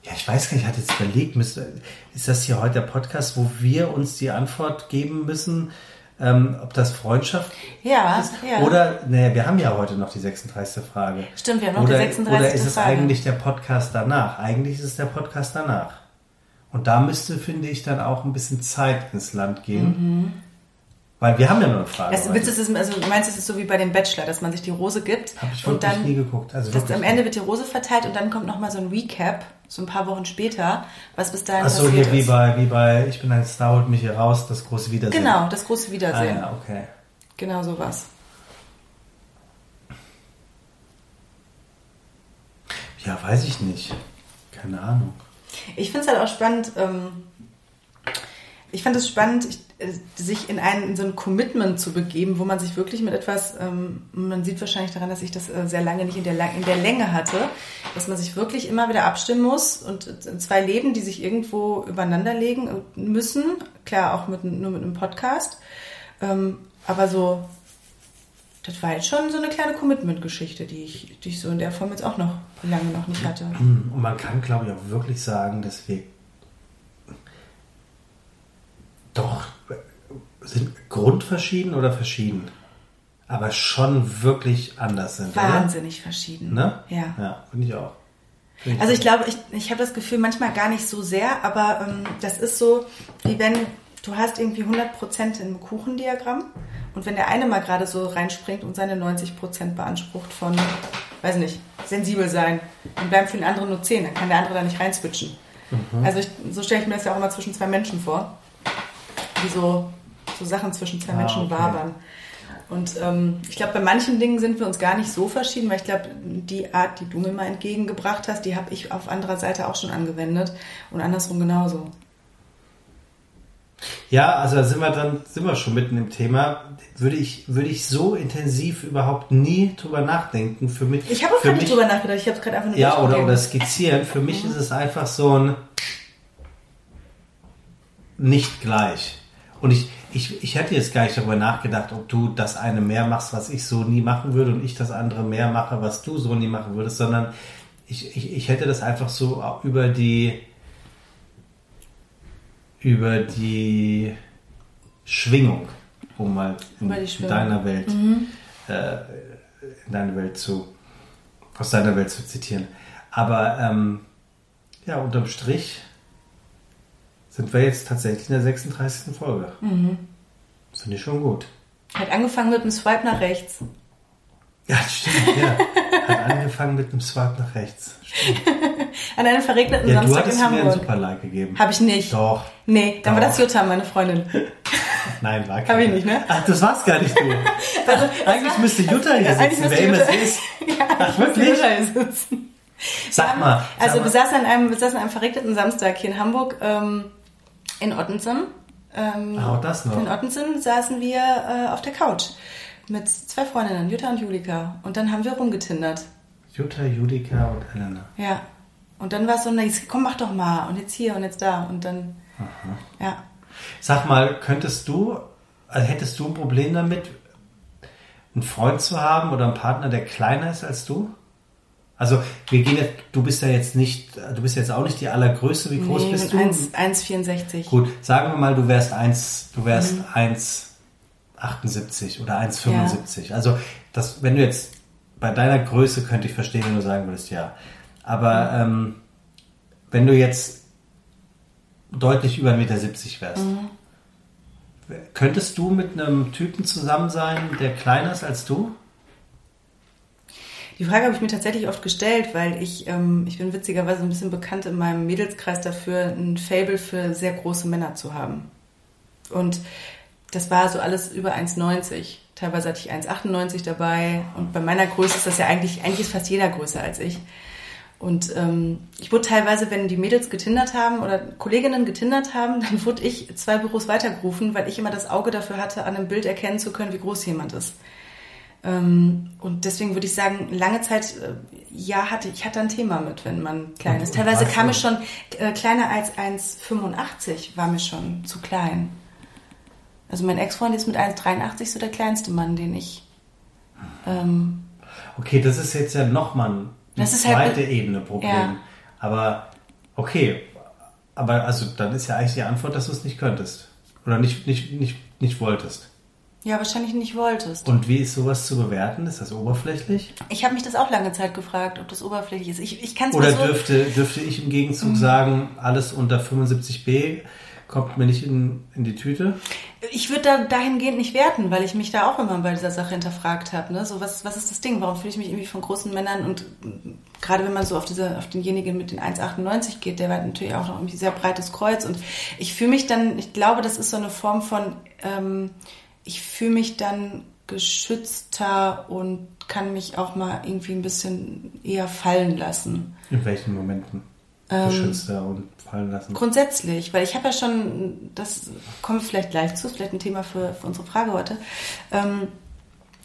ja, ich weiß gar nicht, ich hatte jetzt überlegt, ist das hier heute der Podcast, wo wir uns die Antwort geben müssen, ähm, ob das Freundschaft ja, ist? Ja. Oder, naja, wir haben ja heute noch die 36. Frage. Stimmt, wir haben noch oder, die 36. Frage. Oder ist es Frage. eigentlich der Podcast danach? Eigentlich ist es der Podcast danach. Und da müsste, finde ich, dann auch ein bisschen Zeit ins Land gehen. Mhm. Weil wir haben ja nur eine Frage. Das, willst du, also, meinst du, es ist so wie bei dem Bachelor, dass man sich die Rose gibt? Habe ich und dann, nie geguckt. Also das, am Ende wird die Rose verteilt und dann kommt nochmal so ein Recap, so ein paar Wochen später, was bis dahin Achso, hier ist. wie bei, wie bei Ich bin ein Star, holt mich hier raus, das große Wiedersehen. Genau, das große Wiedersehen. Ah, ja, okay. Genau sowas. Ja, weiß ich nicht. Keine Ahnung. Ich finde es halt auch spannend, ähm, ich fand es spannend, äh, sich in, ein, in so ein Commitment zu begeben, wo man sich wirklich mit etwas, ähm, man sieht wahrscheinlich daran, dass ich das äh, sehr lange nicht in der, in der Länge hatte, dass man sich wirklich immer wieder abstimmen muss und äh, zwei Leben, die sich irgendwo übereinander legen müssen, klar auch mit, nur mit einem Podcast, ähm, aber so, das war jetzt schon so eine kleine Commitment-Geschichte, die ich, die ich so in der Form jetzt auch noch lange noch nicht hatte. Und man kann, glaube ich, auch wirklich sagen, dass wir doch sind grundverschieden oder verschieden? Aber schon wirklich anders sind. Wahnsinnig oder? verschieden. Ne? Ja. Ja, finde ich auch. Find also ich glaube, ich, ich habe das Gefühl, manchmal gar nicht so sehr, aber ähm, das ist so, wie wenn du hast irgendwie 100% im Kuchendiagramm und wenn der eine mal gerade so reinspringt und seine 90% beansprucht von, weiß nicht, sensibel sein, dann bleiben für den anderen nur 10, dann kann der andere da nicht reinswitchen. Mhm. Also ich, so stelle ich mir das ja auch immer zwischen zwei Menschen vor wie so, so Sachen zwischen zwei ah, Menschen okay. wabern. Und ähm, ich glaube, bei manchen Dingen sind wir uns gar nicht so verschieden, weil ich glaube, die Art, die du mir mal entgegengebracht hast, die habe ich auf anderer Seite auch schon angewendet und andersrum genauso. Ja, also da sind wir dann, sind wir schon mitten im Thema. Würde ich, würde ich so intensiv überhaupt nie drüber nachdenken. Für mich. Ich habe auch gar nicht drüber nachgedacht, ich habe es gerade einfach nur Ja, oder, durchgegeben. oder skizzieren. Für mich ist es einfach so ein nicht gleich. Und ich, ich, ich hätte jetzt gar nicht darüber nachgedacht, ob du das eine mehr machst, was ich so nie machen würde und ich das andere mehr mache, was du so nie machen würdest, sondern ich, ich, ich hätte das einfach so über die über die Schwingung, um mal in, in. Mhm. deiner Welt äh, in deine Welt zu aus deiner Welt zu zitieren. Aber ähm, ja, unterm Strich sind wir jetzt tatsächlich in der 36. Folge. Mhm. Finde ich schon gut. Hat angefangen mit einem Swipe nach rechts. Ja, stimmt, ja. Hat angefangen mit einem Swipe nach rechts. Stimmt. An einem verregneten Ja, du Samstag hattest in mir einen Hamburg. super Like gegeben. Habe ich nicht. Doch. Nee, dann war Doch. das Jutta, meine Freundin. Nein, war Hab keiner. ich nicht, ne? Ach, das war's gar nicht du. Also, Eigentlich müsste Jutta hier sitzen, wer immer es ist. Ja, Ach, wirklich? Jutta hier sitzen. Sag mal. Also sag wir mal. saßen an einem, wir saßen an einem verregneten Samstag hier in Hamburg ähm, in Ottensen. Ähm, Ah, auch das noch. In Ottensen saßen wir äh, auf der Couch mit zwei Freundinnen, Jutta und Julika. Und dann haben wir rumgetindert. Jutta, Judika und Elena. Ja. Und dann war es so, na, jetzt, komm, mach doch mal. Und jetzt hier und jetzt da. Und dann, ja. Sag mal, könntest du, also hättest du ein Problem damit, einen Freund zu haben oder einen Partner, der kleiner ist als du? Also wir gehen jetzt, du bist ja jetzt nicht, du bist jetzt auch nicht die allergrößte. Wie groß Nee, bist du? 1 1,64. Gut, sagen wir mal, du wärst 1, du wärst Mhm. 1,78 oder 1,75. Also das, wenn du jetzt bei deiner Größe könnte ich verstehen, wenn du sagen würdest, ja. Aber Mhm. ähm, wenn du jetzt deutlich über 1,70 Meter wärst, Mhm. könntest du mit einem Typen zusammen sein, der kleiner ist als du? Die Frage habe ich mir tatsächlich oft gestellt, weil ich, ähm, ich bin witzigerweise ein bisschen bekannt in meinem Mädelskreis dafür, ein Fable für sehr große Männer zu haben. Und das war so alles über 1,90. Teilweise hatte ich 1,98 dabei. Und bei meiner Größe ist das ja eigentlich, eigentlich ist fast jeder größer als ich. Und ähm, ich wurde teilweise, wenn die Mädels getindert haben oder Kolleginnen getindert haben, dann wurde ich zwei Büros weitergerufen, weil ich immer das Auge dafür hatte, an einem Bild erkennen zu können, wie groß jemand ist. Ähm, und deswegen würde ich sagen, lange Zeit, äh, ja, hatte ich hatte ein Thema mit, wenn man klein ist. Teilweise kam es schon äh, kleiner als 1,85 war mir schon zu klein. Also mein Ex-Freund ist mit 1,83 so der kleinste Mann, den ich. Ähm, Okay, das ist jetzt ja nochmal ein Das ist zweite halt- Ebene Problem. Ja. Aber okay, aber also dann ist ja eigentlich die Antwort, dass du es nicht könntest. Oder nicht, nicht, nicht, nicht wolltest. Ja, wahrscheinlich nicht wolltest. Und wie ist sowas zu bewerten? Ist das oberflächlich? Ich habe mich das auch lange Zeit gefragt, ob das oberflächlich ist. Ich, ich kann es Oder so, dürfte, dürfte ich im Mhm. Gegenzug sagen, alles unter 75b kommt mir nicht in, in die Tüte? Ich würde da dahingehend nicht werten, weil ich mich da auch immer bei dieser Sache hinterfragt habe. Ne? So, was, was ist das Ding? Warum fühle ich mich irgendwie von großen Männern und mm, gerade wenn man so auf diese, auf denjenigen mit den 1,98 geht, der hat natürlich auch noch irgendwie sehr breites Kreuz und ich fühle mich dann, ich glaube, das ist so eine Form von, ähm, ich fühle mich dann geschützter und kann mich auch mal irgendwie ein bisschen eher fallen lassen. In welchen Momenten? Ähm, Geschützter und fallen lassen. Grundsätzlich, weil ich habe ja schon, das kommt vielleicht gleich zu, vielleicht ein Thema für, für unsere Frage heute, ähm,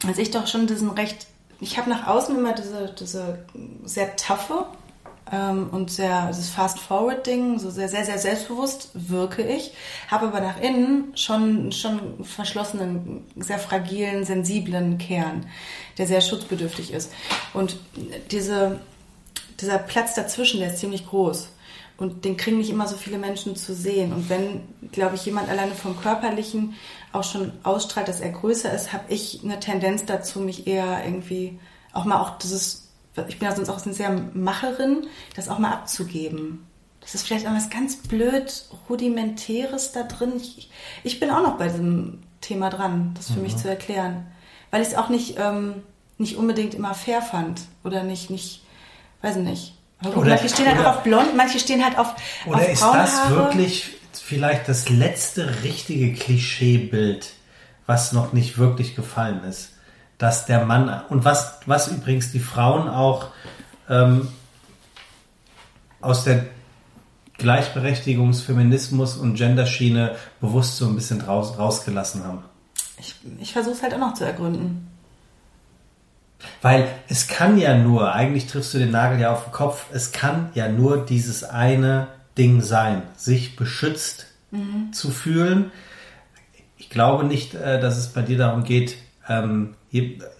als ich doch schon diesen recht, ich habe nach außen immer diese, diese sehr taffe ähm, und sehr, dieses Fast-Forward-Ding, so sehr, sehr, sehr selbstbewusst wirke ich, habe aber nach innen schon, schon verschlossenen, sehr fragilen, sensiblen Kern, der sehr schutzbedürftig ist. Und diese, dieser Platz dazwischen, der ist ziemlich groß. Und den kriegen nicht immer so viele Menschen zu sehen. Und wenn, glaube ich, jemand alleine vom Körperlichen auch schon ausstrahlt, dass er größer ist, habe ich eine Tendenz dazu, mich eher irgendwie auch mal auch dieses, ich bin ja sonst auch eine sehr Macherin, das auch mal abzugeben. Das ist vielleicht auch was ganz blöd, rudimentäres da drin. Ich, ich bin auch noch bei diesem Thema dran, das für mich zu erklären. Weil ich es auch nicht, ähm, nicht unbedingt immer fair fand. Oder nicht, nicht, weiß ich nicht. Aber gut, Oder- manche stehen halt oder- auch auf blond, manche stehen halt auf, Oder auf ist das wirklich vielleicht das letzte richtige Klischeebild, was noch nicht wirklich gefallen ist. Dass der Mann, und was, was übrigens die Frauen auch ähm, aus der Gleichberechtigungs-, Feminismus- und Genderschiene bewusst so ein bisschen raus, rausgelassen haben. Ich, ich versuche es halt auch noch zu ergründen. Weil es kann ja nur, eigentlich triffst du den Nagel ja auf den Kopf, es kann ja nur dieses eine Ding sein, sich beschützt mhm. zu fühlen. Ich glaube nicht, äh, dass es bei dir darum geht, ähm,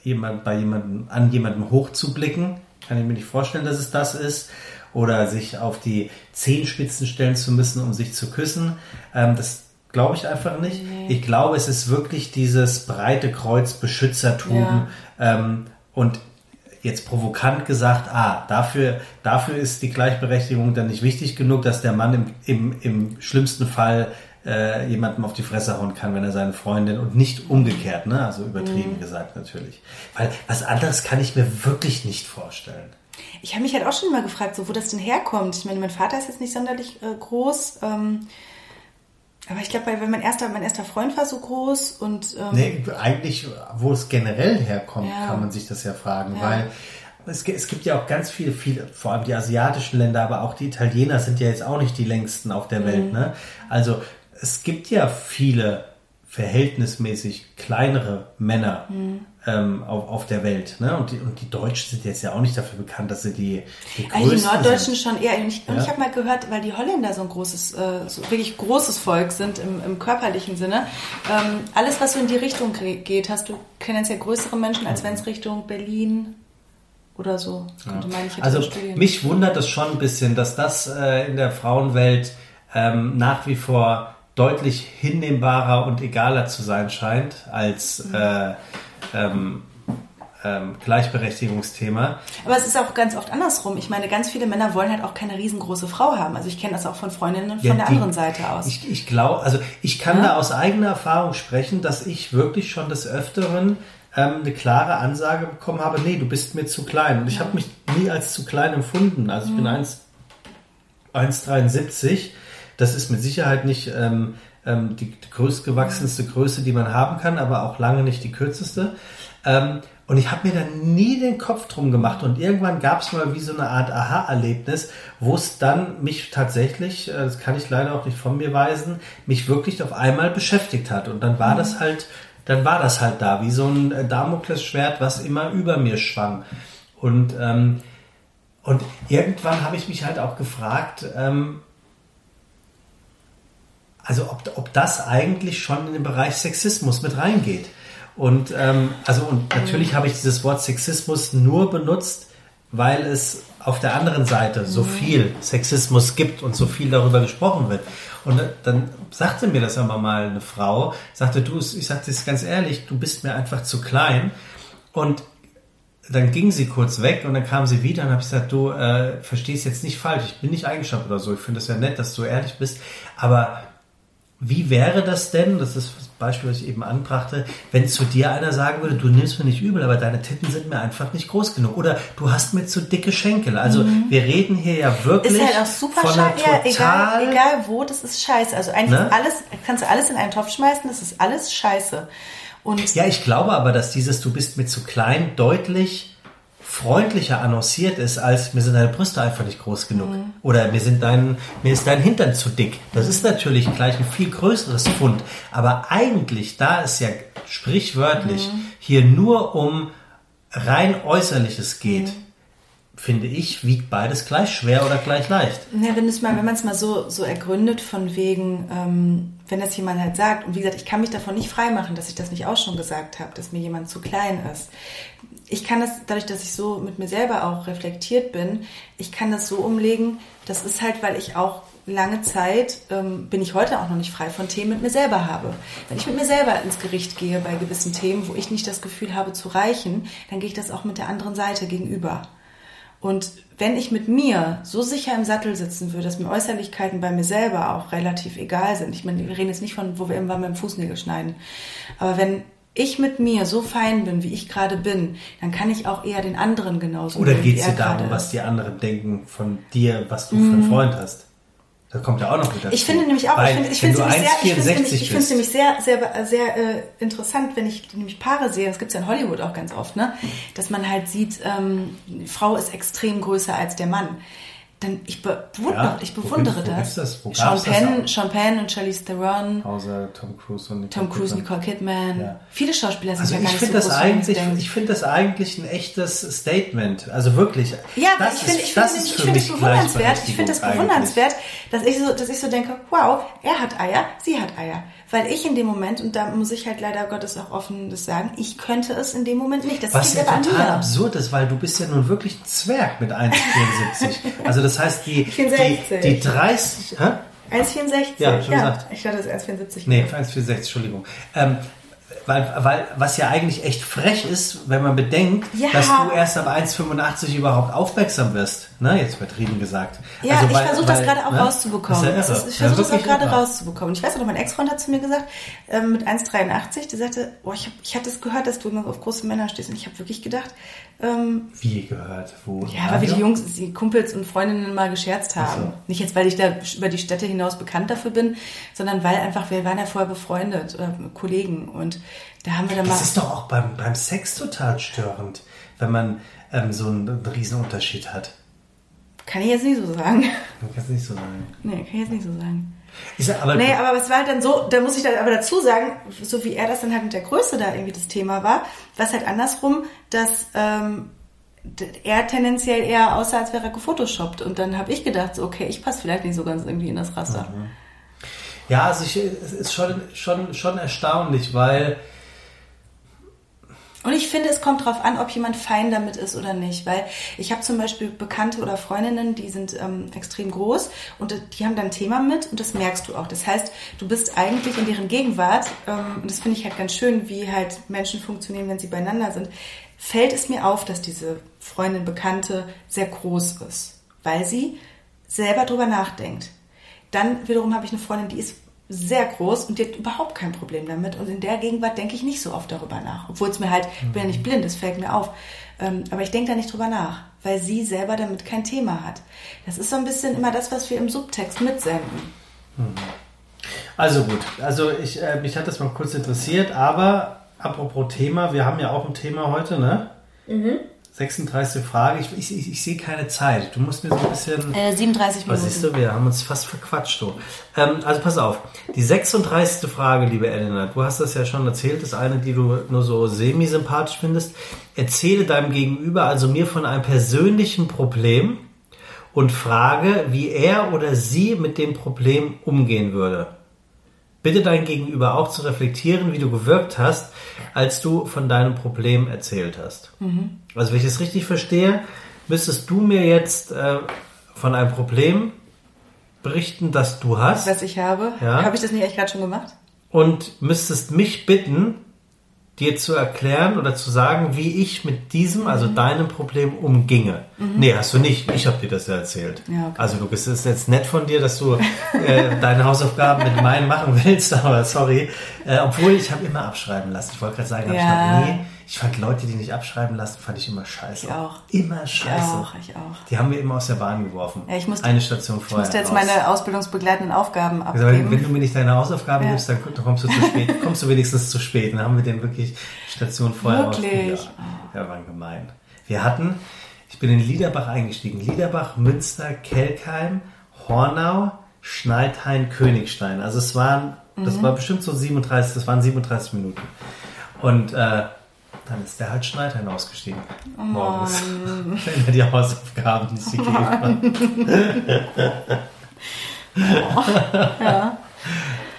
jemand, bei jemandem, an jemandem hochzublicken. Kann ich mir nicht vorstellen, dass es das ist. Oder sich auf die Zehenspitzen stellen zu müssen, um sich zu küssen. Ähm, das glaube ich einfach nicht. Nee. Ich glaube, es ist wirklich dieses breite Kreuz Beschützertum. Ja. Ähm, und jetzt provokant gesagt, ah, dafür, dafür ist die Gleichberechtigung dann nicht wichtig genug, dass der Mann im, im, im schlimmsten Fall äh, jemandem auf die Fresse hauen kann, wenn er seine Freundin und nicht umgekehrt, ne? Also übertrieben mhm. gesagt natürlich. Weil was anderes kann ich mir wirklich nicht vorstellen. Ich habe mich halt auch schon mal gefragt, so wo das denn herkommt. Ich meine, mein Vater ist jetzt nicht sonderlich äh, groß. Ähm, aber ich glaube, weil mein erster, mein erster Freund war so groß und. Ähm, nee, eigentlich, wo es generell herkommt, ja. kann man sich das ja fragen, ja. weil es, es, gibt ja auch ganz viele, viele, vor allem die asiatischen Länder, aber auch die Italiener sind ja jetzt auch nicht die längsten auf der mhm. Welt. Ne? Also es gibt ja viele verhältnismäßig kleinere Männer mhm. ähm, auf, auf der Welt. Ne? Und, die, und die Deutschen sind jetzt ja auch nicht dafür bekannt, dass sie die, die größten also Die Norddeutschen sind. schon eher. Und ich, ja? ich habe mal gehört, weil die Holländer so ein großes, äh, so wirklich großes Volk sind im, im körperlichen Sinne. Ähm, alles, was so in die Richtung geht, hast du tendenziell größere Menschen, als wenn es Richtung Berlin oder so. Ja. also mich wundert es schon ein bisschen, dass das äh, in der Frauenwelt ähm, nach wie vor deutlich hinnehmbarer und egaler zu sein scheint als mhm. äh, ähm, ähm, Gleichberechtigungsthema. Aber es ist auch ganz oft andersrum. Ich meine, ganz viele Männer wollen halt auch keine riesengroße Frau haben. Also ich kenne das auch von Freundinnen von ja, der die, anderen Seite aus. Ich, ich glaube, also ich kann ja? da aus eigener Erfahrung sprechen, dass ich wirklich schon des Öfteren ähm, eine klare Ansage bekommen habe, nee, du bist mir zu klein. Und ich habe mich nie als zu klein empfunden. Also ich mhm. bin 1,73 das ist mit Sicherheit nicht ähm, ähm, die, die größtgewachsenste Größe, die man haben kann, aber auch lange nicht die kürzeste. Ähm, und ich habe mir da nie den Kopf drum gemacht. Und irgendwann gab es mal wie so eine Art Aha-Erlebnis, wo es dann mich tatsächlich, äh, das kann ich leider auch nicht von mir weisen, mich wirklich auf einmal beschäftigt hat. Und dann war mhm. das halt, dann war das halt da, wie so ein äh, Damoklesschwert, was immer über mir schwang. Und, ähm, und irgendwann habe ich mich halt auch gefragt, ähm, also ob, ob das eigentlich schon in den Bereich Sexismus mit reingeht. Und ähm, also und natürlich habe ich dieses Wort Sexismus nur benutzt, weil es auf der anderen Seite so mhm. viel Sexismus gibt und so viel darüber gesprochen wird. Und dann sagte mir das aber mal eine Frau, sagte du, ich sagte es ganz ehrlich, du bist mir einfach zu klein. Und dann ging sie kurz weg und dann kam sie wieder und habe ich gesagt, du äh, verstehst jetzt nicht falsch, ich bin nicht eingeschafft oder so. Ich finde es ja nett, dass du ehrlich bist, aber wie wäre das denn, das ist das Beispiel, was ich eben anbrachte, wenn zu dir einer sagen würde, du nimmst mir nicht übel, aber deine Titten sind mir einfach nicht groß genug oder du hast mir zu dicke Schenkel. Also mhm. wir reden hier ja wirklich ist halt auch super von einer total, egal, egal wo, das ist scheiße. Also eigentlich ne? alles, kannst du alles in einen Topf schmeißen, das ist alles scheiße. Und ja, ich glaube aber, dass dieses du bist mir zu klein deutlich freundlicher annonciert ist, als mir sind deine Brüste einfach nicht groß genug. Mhm. Oder mir, sind dein, mir ist dein Hintern zu dick. Das ist natürlich gleich ein viel größeres Fund. Aber eigentlich, da es ja sprichwörtlich mhm. hier nur um rein Äußerliches geht, mhm. finde ich, wiegt beides gleich schwer oder gleich leicht. Ja, wenn mal, wenn man es mal so, so ergründet, von wegen, ähm, wenn das jemand halt sagt, und wie gesagt, ich kann mich davon nicht freimachen, dass ich das nicht auch schon gesagt habe, dass mir jemand zu klein ist ich kann das, dadurch, dass ich so mit mir selber auch reflektiert bin, ich kann das so umlegen, das ist halt, weil ich auch lange Zeit, ähm, bin ich heute auch noch nicht frei von Themen mit mir selber habe. Wenn ich mit mir selber ins Gericht gehe bei gewissen Themen, wo ich nicht das Gefühl habe zu reichen, dann gehe ich das auch mit der anderen Seite gegenüber. Und wenn ich mit mir so sicher im Sattel sitzen würde, dass mir Äußerlichkeiten bei mir selber auch relativ egal sind, ich meine, wir reden jetzt nicht von, wo wir irgendwann mit dem Fußnägel schneiden, aber wenn ich mit mir so fein bin, wie ich gerade bin, dann kann ich auch eher den anderen genauso. Oder geht es dir darum, was die anderen denken von dir, was du für einen mhm. Freund hast? Das kommt ja auch noch dazu. Ich finde nämlich auch, Weil, ich finde es nämlich sehr, ich finde es 1,64 nämlich, ich nämlich sehr, sehr, sehr äh, interessant, wenn ich nämlich Paare sehe, das gibt es ja in Hollywood auch ganz oft, ne? dass man halt sieht, ähm, die Frau ist extrem größer als der Mann. Dann ich bewundere, Ja, ich wo bewundere wo das. gibt's das? Wo Sean das? Sean Penn und Charlize Theron, Außer Tom Cruise und Nicole Tom Cruise, Kidman. Nicole Kidman. Ja. Viele Schauspieler sind Also ja gar ich nicht so finde das groß, eigentlich, ich finde das eigentlich ein echtes Statement. Also wirklich. Ja, aber das ich finde, ich das ist ich es mich bewundernswert. Ich finde Gleichberechtigung bewundernswert, dass ich so, dass ich so denke, wow, er hat Eier, sie hat Eier. Weil ich in dem Moment, und da muss ich halt leider Gottes auch offen das sagen, ich könnte es in dem Moment nicht. Das Was ja total absurd ist, weil du bist ja nun wirklich ein Zwerg mit 1,74. also das heißt, die, die, 60. die 30... Hä? 1,64. Ja, schon gesagt. Ich dachte, das ist 1,74. Nee, 1,64, Entschuldigung. Ähm, weil, weil, was ja eigentlich echt frech ist, wenn man bedenkt, Ja. dass du erst ab 1,85 überhaupt aufmerksam wirst. Ne, jetzt übertrieben gesagt. Ja, Also, ich versuche das gerade auch ne, rauszubekommen. Das ist ja Das ich versuche das auch gerade rauszubekommen. Ich weiß noch, mein Ex-Freund hat zu mir gesagt, ähm, mit 1,83, der sagte, oh, ich, hab, ich hatte es gehört, dass du immer auf große Männer stehst. Und ich habe wirklich gedacht, ähm, Wie gehört? Wo? Ja, weil wir die Jungs, die Kumpels und Freundinnen mal gescherzt haben. So. Nicht jetzt, weil ich da über die Städte hinaus bekannt dafür bin, sondern weil einfach, wir waren ja vorher befreundet oder Kollegen und da haben wir dann mal. Das ist doch auch beim, beim Sex total störend, wenn man ähm, so einen riesen Unterschied hat. Kann ich jetzt nicht so sagen. Kann es nicht so sagen. Nee, kann ich jetzt nicht so sagen. Ich sag, aber Nee, aber es war halt dann so, da muss ich dann aber dazu sagen, so wie er das dann halt mit der Größe da irgendwie das Thema war, war es halt andersrum, dass ähm, er tendenziell eher aussah, als wäre er gefotoshoppt. Und dann habe ich gedacht, so, okay, ich passe vielleicht nicht so ganz irgendwie in das Raster. Ja, also ich, es ist schon, schon, schon erstaunlich, weil Und ich finde, es kommt darauf an, ob jemand fein damit ist oder nicht. Weil ich habe zum Beispiel Bekannte oder Freundinnen, die sind ähm, extrem groß und die haben dann ein Thema mit und das merkst du auch. Das heißt, du bist eigentlich in deren Gegenwart, ähm, und das finde ich halt ganz schön, wie halt Menschen funktionieren, wenn sie beieinander sind, fällt es mir auf, dass diese Freundin, Bekannte sehr groß ist, weil sie selber drüber nachdenkt. Dann wiederum habe ich eine Freundin, die ist sehr groß und die hat überhaupt kein Problem damit. Und in der Gegenwart denke ich nicht so oft darüber nach. Obwohl es mir halt, ich bin ja nicht blind, es fällt mir auf. Ähm, aber ich denke da nicht drüber nach, weil sie selber damit kein Thema hat. Das ist so ein bisschen immer das, was wir im Subtext mitsenden. Also gut, also ich, äh, mich hat das mal kurz interessiert, aber apropos Thema, wir haben ja auch ein Thema heute, ne? Mhm. 36. Frage, ich, ich, ich, ich sehe keine Zeit. Du musst mir so ein bisschen... Äh, 37 Was Minuten. siehst du, wir haben uns fast verquatscht. Du. Ähm, also pass auf, die 36. Frage, liebe Elena, du hast das ja schon erzählt, das eine, die du nur so semi-sympathisch findest. Erzähle deinem Gegenüber, also mir, von einem persönlichen Problem und frage, wie er oder sie mit dem Problem umgehen würde. Bitte dein Gegenüber auch zu reflektieren, wie du gewirkt hast, als du von deinem Problem erzählt hast. Also wenn ich es richtig verstehe, müsstest du mir jetzt äh, von einem Problem berichten, das du hast Was ich habe. Ja. Habe ich das nicht eigentlich gerade schon gemacht? und müsstest mich bitten, dir zu erklären oder zu sagen, wie ich mit diesem, also Mhm. deinem Problem umginge. Nee, hast du nicht. Ich habe dir das ja erzählt. Ja, okay. Also du bist es ist jetzt nett von dir, dass du äh, deine Hausaufgaben mit meinen machen willst, aber sorry. Äh, obwohl ich habe immer abschreiben lassen. Ich wollte gerade sagen, hab Ja. ich noch nie. Ich fand Leute, die nicht abschreiben lassen, fand ich immer scheiße. Ich auch. Immer Ich scheiße. auch, ich auch. Die haben wir immer aus der Bahn geworfen. Ja, ich musste- Eine Station Ich vorher. musste jetzt raus. meine ausbildungsbegleitenden Aufgaben Also, wenn, abgeben. du mir nicht deine Hausaufgaben Ja. gibst, dann kommst du zu spät. kommst du wenigstens zu spät. Dann haben wir den wirklich Station vorher Wirklich? Ja, ja, war gemein. Wir hatten, ich bin in Liederbach eingestiegen. Liederbach, Münster, Kelkheim, Hornau, Schneidhain, Königstein. Also es waren, das Mhm. war bestimmt so 37, das waren 37 Minuten. Und äh, dann ist der halt Schneidhain ausgestiegen. Oh Morgens. Wenn er die Hausaufgaben nicht gegeben hat. Ja.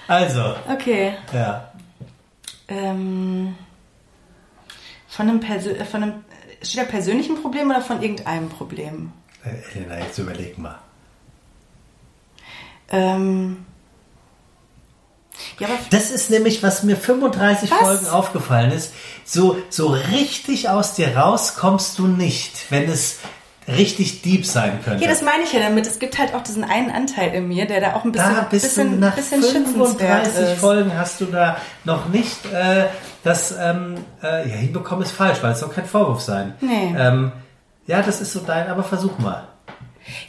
Also, Okay. ja. Ähm, von einem, Persö äh, von einem steht da persönlichen Problem oder von irgendeinem Problem? Äh, Elena, jetzt überleg mal. Ähm, ja, Das ist nämlich, was mir 35 Was? Folgen aufgefallen ist. So, so richtig aus dir raus kommst du nicht, wenn es richtig deep sein könnte. ja, das meine ich ja damit. Es gibt halt auch diesen einen Anteil in mir, der da auch ein bisschen, da bist bisschen, du nach bisschen schützenswert 35 ist. Folgen hast du da noch nicht äh, das ähm, äh, ja, hinbekommen ist falsch, weil es soll kein Vorwurf sein. Nee. Ähm, ja, das ist so dein, aber versuch mal.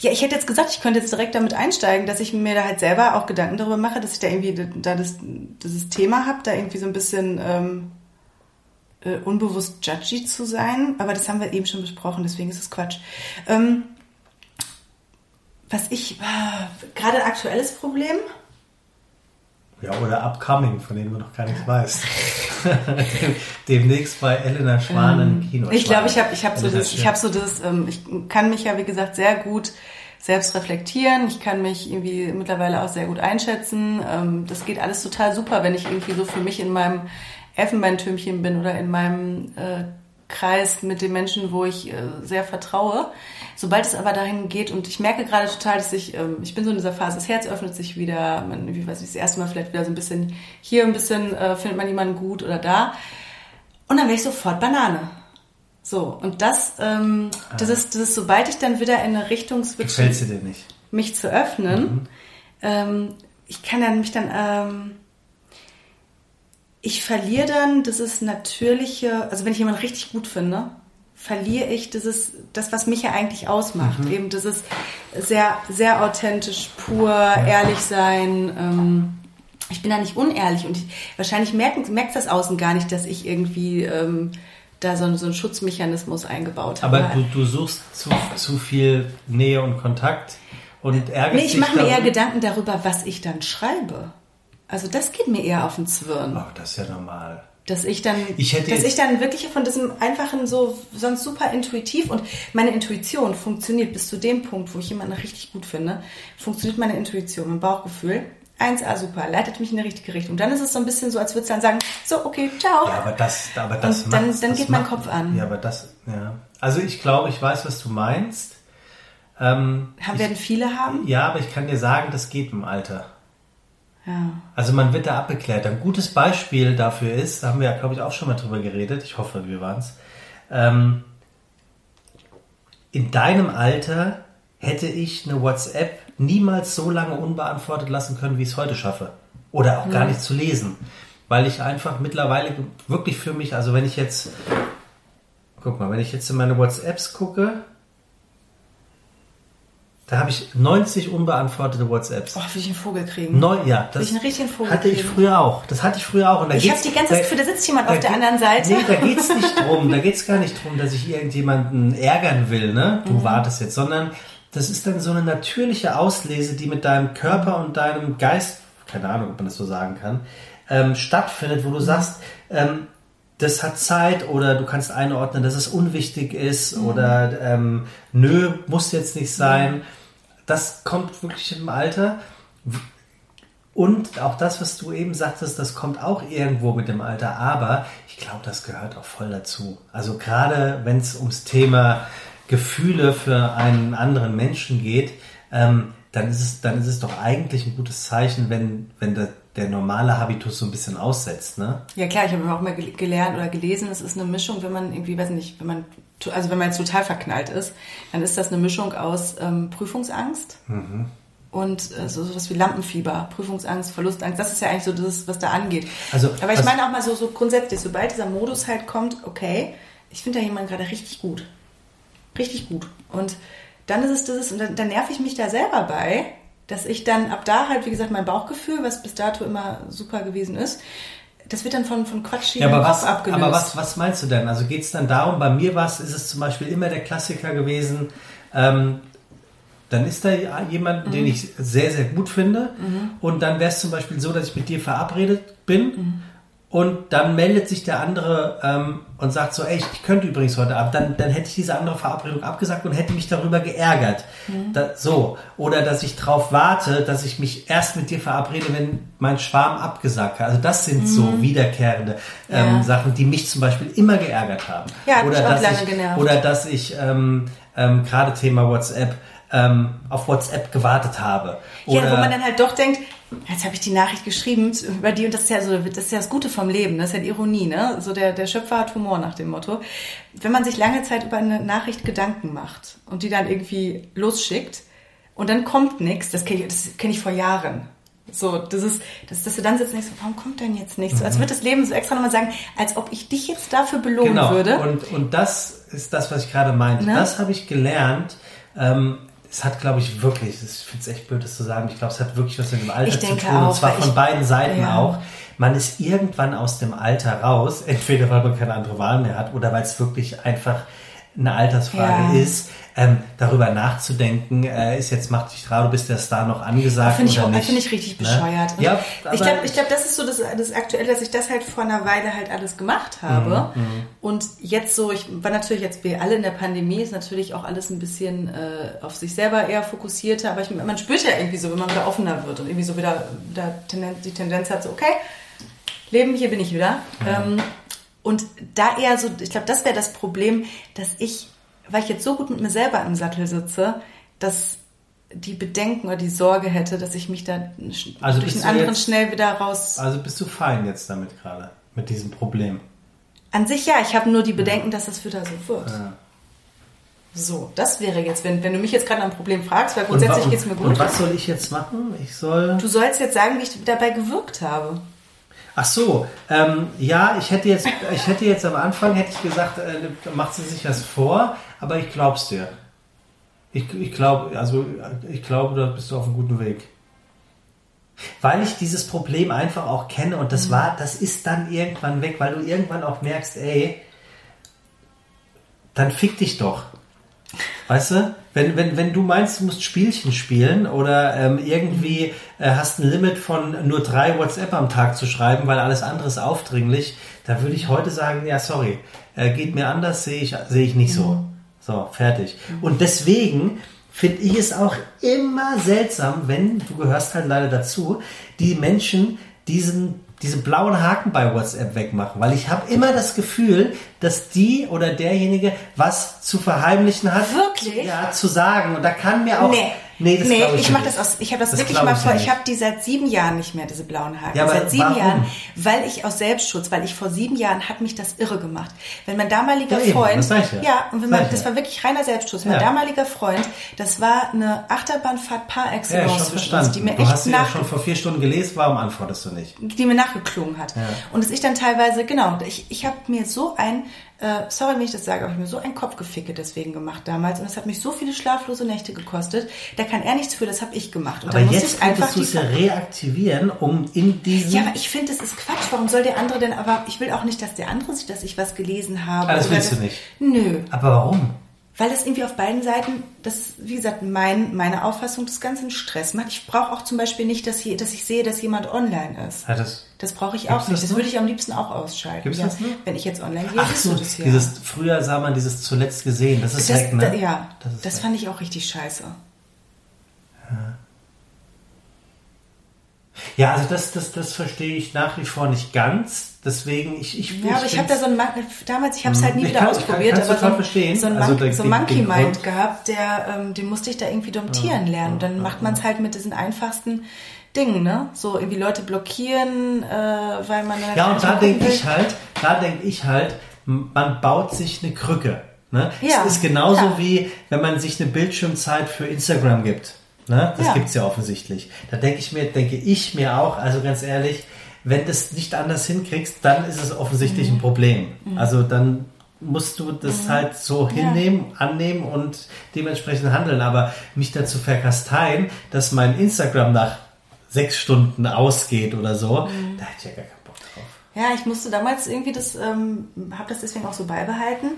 Ja, ich hätte jetzt gesagt, ich könnte jetzt direkt damit einsteigen, dass ich mir da halt selber auch Gedanken darüber mache, dass ich da irgendwie da das, dieses Thema habe, da irgendwie so ein bisschen ähm, äh, unbewusst judgy zu sein. Aber das haben wir eben schon besprochen, deswegen ist es Quatsch. Ähm, was ich, äh, gerade ein aktuelles Problem, ja, oder Upcoming, von dem du noch gar nichts weißt. Demnächst bei Elena Schwan ähm, im Kino. Ich glaube, ich habe ich hab so das, ich habe so das, ähm, ich kann mich ja, wie gesagt, sehr gut selbst reflektieren. Ich kann mich irgendwie mittlerweile auch sehr gut einschätzen. Ähm, das geht alles total super, wenn ich irgendwie so für mich in meinem Elfenbeintürmchen bin oder in meinem äh, Kreis mit den Menschen, wo ich äh, sehr vertraue. Sobald es aber dahin geht und ich merke gerade total, dass ich, ähm, ich bin so in dieser Phase, das Herz öffnet sich wieder, man, wie weiß ich, das erste Mal vielleicht wieder so ein bisschen hier ein bisschen äh, findet man jemanden gut oder da. Und dann wäre ich sofort Banane. So, und das, ähm, ah. das, ist, das ist, sobald ich dann wieder in eine Richtung switche, mich zu öffnen, mhm. ähm, ich kann dann mich dann, ähm, ich verliere dann dieses natürliche, also wenn ich jemanden richtig gut finde, verliere ich dieses, das, was mich ja eigentlich ausmacht. Mhm. Eben dieses sehr, sehr authentisch, pur, ehrlich sein. Ähm, ich bin da nicht unehrlich und ich, wahrscheinlich merkt, merkt das Außen gar nicht, dass ich irgendwie ähm, da so, so einen Schutzmechanismus eingebaut habe. Aber du, du suchst zu, zu viel Nähe und Kontakt und ärgerst nee, ich mache mir eher Gedanken darüber, was ich dann schreibe. Also das geht mir eher auf den Zwirn. Oh, das ist ja normal. Dass ich dann, ich hätte dass ich dann wirklich von diesem einfachen so, sonst super intuitiv und meine Intuition funktioniert bis zu dem Punkt, wo ich jemanden richtig gut finde, funktioniert meine Intuition, mein Bauchgefühl. 1A super, leitet mich in die richtige Richtung. Dann ist es so ein bisschen so, als würde es dann sagen, so, okay, ciao. Ja, aber das, aber das und dann, dann das geht mein Kopf an. Ja, aber das, ja. Also ich glaube, ich weiß, was du meinst. Ähm, haben, ich, werden viele haben? Ja, aber ich kann dir sagen, das geht im Alter. Ja. Also man wird da abgeklärt. Ein gutes Beispiel dafür ist, da haben wir ja, glaube ich, auch schon mal drüber geredet, ich hoffe, wir waren es. Ähm, in deinem Alter hätte ich eine WhatsApp niemals so lange unbeantwortet lassen können, wie ich es heute schaffe. Oder auch ja. gar nicht zu lesen. Weil ich einfach mittlerweile wirklich für mich, also wenn ich jetzt, guck mal, wenn ich jetzt in meine WhatsApps gucke, da habe ich 90 unbeantwortete WhatsApps. Oh, will ich einen Vogel kriegen? Neu, ja, das will ich einen richtigen Vogel hatte ich früher auch. Das hatte ich früher auch. Und da ich habe die ganze Zeit Gefühl, da sitzt jemand auf der anderen Seite. Nee, da geht's nicht drum. Da geht's gar nicht drum, dass ich irgendjemanden ärgern will, ne? Du mhm. wartest jetzt, sondern das ist dann so eine natürliche Auslese, die mit deinem Körper und deinem Geist, keine Ahnung, ob man das so sagen kann, ähm, stattfindet, wo du mhm. sagst, ähm, das hat Zeit oder du kannst einordnen, dass es unwichtig ist mhm. oder ähm, nö, muss jetzt nicht sein. Das kommt wirklich im Alter. Und auch das, was du eben sagtest, das kommt auch irgendwo mit dem Alter. Aber ich glaube, das gehört auch voll dazu. Also gerade wenn es ums Thema Gefühle für einen anderen Menschen geht, ähm, dann ist es, dann ist es doch eigentlich ein gutes Zeichen, wenn, wenn der, der normale Habitus so ein bisschen aussetzt, ne? Ja klar, ich habe auch mal gelernt oder gelesen, es ist eine Mischung, wenn man irgendwie, weiß nicht, wenn man, also wenn man jetzt total verknallt ist, dann ist das eine Mischung aus ähm, Prüfungsangst mhm. und äh, so was wie Lampenfieber, Prüfungsangst, Verlustangst, das ist ja eigentlich so das, was da angeht. Also, Aber ich meine auch mal so, so grundsätzlich, sobald dieser Modus halt kommt, okay, ich finde da jemanden gerade richtig gut. Richtig gut. Und dann ist es das, und dann, dann nerv ich mich da selber bei, dass ich dann ab da halt, wie gesagt, mein Bauchgefühl, was bis dato immer super gewesen ist, das wird dann von, von Quatsch ja, aber was, abgelöst. Aber was, was meinst du denn? Also geht es dann darum, bei mir war es, ist es zum Beispiel immer der Klassiker gewesen, ähm, dann ist da jemand, mhm. den ich sehr, sehr gut finde. Mhm. Und dann wäre es zum Beispiel so, dass ich mit dir verabredet bin. Mhm und dann meldet sich der andere ähm, und sagt so, ey, ich könnte übrigens heute Abend, dann, dann hätte ich diese andere Verabredung abgesagt und hätte mich darüber geärgert. Mhm. Da, so. Oder dass ich darauf warte, dass ich mich erst mit dir verabrede, wenn mein Schwarm abgesagt hat. Also das sind mhm. so wiederkehrende ähm, ja. Sachen, die mich zum Beispiel immer geärgert haben. Ja, oder, dass ich, genervt. oder dass ich ähm, ähm, gerade Thema WhatsApp ähm, auf WhatsApp gewartet habe. Oder ja, wo man dann halt doch denkt, jetzt habe ich die Nachricht geschrieben über die und das ist ja so, das ist ja das Gute vom Leben, das ist ja die Ironie, ne? So der, der Schöpfer hat Humor nach dem Motto. Wenn man sich lange Zeit über eine Nachricht Gedanken macht und die dann irgendwie losschickt und dann kommt nichts, das kenne ich, das kenn ich vor Jahren. So, das ist, das, dass du dann sitzt und denkst, warum kommt denn jetzt nichts? So, als mhm. würde das Leben so extra nochmal sagen, als ob ich dich jetzt dafür belohnen genau. würde. Und, und das ist das, was ich gerade meinte. Ne? Das habe ich gelernt, ähm, es hat, glaube ich, wirklich, ich finde es echt blöd, das zu sagen, ich glaube, es hat wirklich was mit dem Alter zu tun. auch, und zwar von ich- beiden Seiten ja. auch. Man ist irgendwann aus dem Alter raus, entweder weil man keine andere Wahl mehr hat oder weil es wirklich einfach eine Altersfrage Ja. ist. Ähm, darüber nachzudenken, äh, ist jetzt mach dich du bist der Star noch angesagt Finde ich, oder auch- nicht. finde ich richtig Ne? bescheuert. Und Ja, ich glaube, ich glaub, das ist so das, das Aktuelle, dass ich das halt vor einer Weile halt alles gemacht habe. Mhm, Und jetzt so, ich war natürlich jetzt, wir alle in der Pandemie, ist natürlich auch alles ein bisschen äh, auf sich selber eher fokussierter, aber ich, man spürt ja irgendwie so, wenn man wieder offener wird und irgendwie so wieder da Tendenz, die Tendenz hat, so, okay, Leben, hier bin ich wieder. Ähm, und da eher so, ich glaube, das wäre das Problem, dass ich, weil ich jetzt so gut mit mir selber im Sattel sitze, dass die Bedenken oder die Sorge hätte, dass ich mich da Also durch einen anderen jetzt- schnell wieder raus. Also bist du fein jetzt damit gerade, mit diesem Problem? An sich ja, ich habe nur die Bedenken, dass das wieder so wird. Ja. So, das wäre jetzt, wenn, wenn du mich jetzt gerade nach einem Problem fragst, weil Und grundsätzlich wa- geht's mir gut. Und was soll ich jetzt machen? Ich soll. Du sollst jetzt sagen, wie ich dabei gewirkt habe. Ach so, ähm, ja, ich hätte jetzt, ich hätte jetzt am Anfang hätte ich gesagt, äh, macht sie sich das vor, aber ich glaub's dir. Ich, ich glaube, also ich glaube, da bist du auf einem guten Weg. Weil ich dieses Problem einfach auch kenne und das war, das ist dann irgendwann weg, weil du irgendwann auch merkst, ey, dann fick dich doch. Weißt du? Wenn, wenn, wenn du meinst, du musst Spielchen spielen oder ähm, irgendwie äh, hast ein Limit von nur drei WhatsApp am Tag zu schreiben, weil alles andere ist aufdringlich, da würde ich heute sagen, ja, sorry, äh, geht mir anders, sehe ich, sehe ich nicht so. So, fertig. Und deswegen finde ich es auch immer seltsam, wenn, du gehörst halt leider dazu, die Menschen diesen, diese blauen Haken bei WhatsApp wegmachen. Weil ich habe immer das Gefühl, dass die oder derjenige was zu verheimlichen hat. Wirklich? Ja, zu sagen. Und da kann mir auch... Nee. Nee, das nee ich, ich mache das aus. Ich habe das, Das wirklich mal ich vor. ja Ich nicht. habe die seit sieben Jahren nicht mehr, diese blauen Haken. Ja, seit sieben warum? Jahren, weil ich aus Selbstschutz, weil ich vor sieben Jahren hat mich das irre gemacht. Wenn mein damaliger Ja, eben, Freund, das sag ich ja. und wenn man, ich das ja. war wirklich reiner Selbstschutz. Mein Ja. damaliger Freund, das war eine Achterbahnfahrt par Ja, excellence zwischen uns, die mir du echt hast ja nach, schon vor vier Stunden gelesen, warum antwortest du nicht? die mir nachgeklungen hat. Und dass ich dann teilweise, genau, ich, ich habe mir so ein, äh, sorry, wenn ich das sage, aber ich habe mir so ein Kopfgeficke deswegen gemacht damals und es hat mich so viele schlaflose Nächte gekostet. Da kann er nichts für, das habe ich gemacht. Und Aber dann musste jetzt ich einfach du es ja reaktivieren, um in diesen... Ja, aber ich finde, das ist Quatsch. Warum soll der andere denn, aber ich will auch nicht, dass der andere sieht, dass ich was gelesen habe. Ah, das willst du dass- nicht. Nö. aber warum? Weil das irgendwie auf beiden Seiten, das ist, wie gesagt, mein, meine Auffassung des ganzen Stress macht. Ich brauche auch zum Beispiel nicht, dass, hier, dass ich sehe, dass jemand online ist. Hat das... Das brauche ich Gibt's auch nicht. das Das würde ich am liebsten auch ausschalten. Gibt's ja. das noch? Wenn ich jetzt online gehe, Ach so, das ja. dieses, früher sah man dieses zuletzt gesehen, das ist das, weg, ne? da, ja, das, das, weg. fand ich auch richtig scheiße. Ja, also das, das, das verstehe ich nach wie vor nicht ganz. Deswegen, ich, ich Ja, aber ich habe da so ein damals, ich habe es halt nie Ich wieder kann- ausprobiert, aber so, verstehen. so ein, Also Mon so den- Monkey den Mind Grund- gehabt, der, ähm, den musste ich da irgendwie domptieren lernen. Und dann macht man es halt mit diesen einfachsten Dingen, ne? So irgendwie Leute blockieren, äh, weil man Ja, halt und da denke will. ich halt, da denke ich halt, man baut sich eine Krücke. Ne? Ja, es ist genauso ja. wie, wenn man sich eine Bildschirmzeit für Instagram gibt. Ne? Das Ja. gibt's ja offensichtlich. Da denke ich mir, denke ich mir auch, also ganz ehrlich, wenn du es nicht anders hinkriegst, dann ist es offensichtlich Mhm. ein Problem. Also dann musst du das halt so Ja. hinnehmen, annehmen und dementsprechend handeln. Aber mich dazu verkasteien, dass mein Instagram nach sechs Stunden ausgeht oder so, Mhm. da hätte ich ja gar keinen Bock drauf. Ja, ich musste damals irgendwie das, ähm, habe das deswegen auch so beibehalten,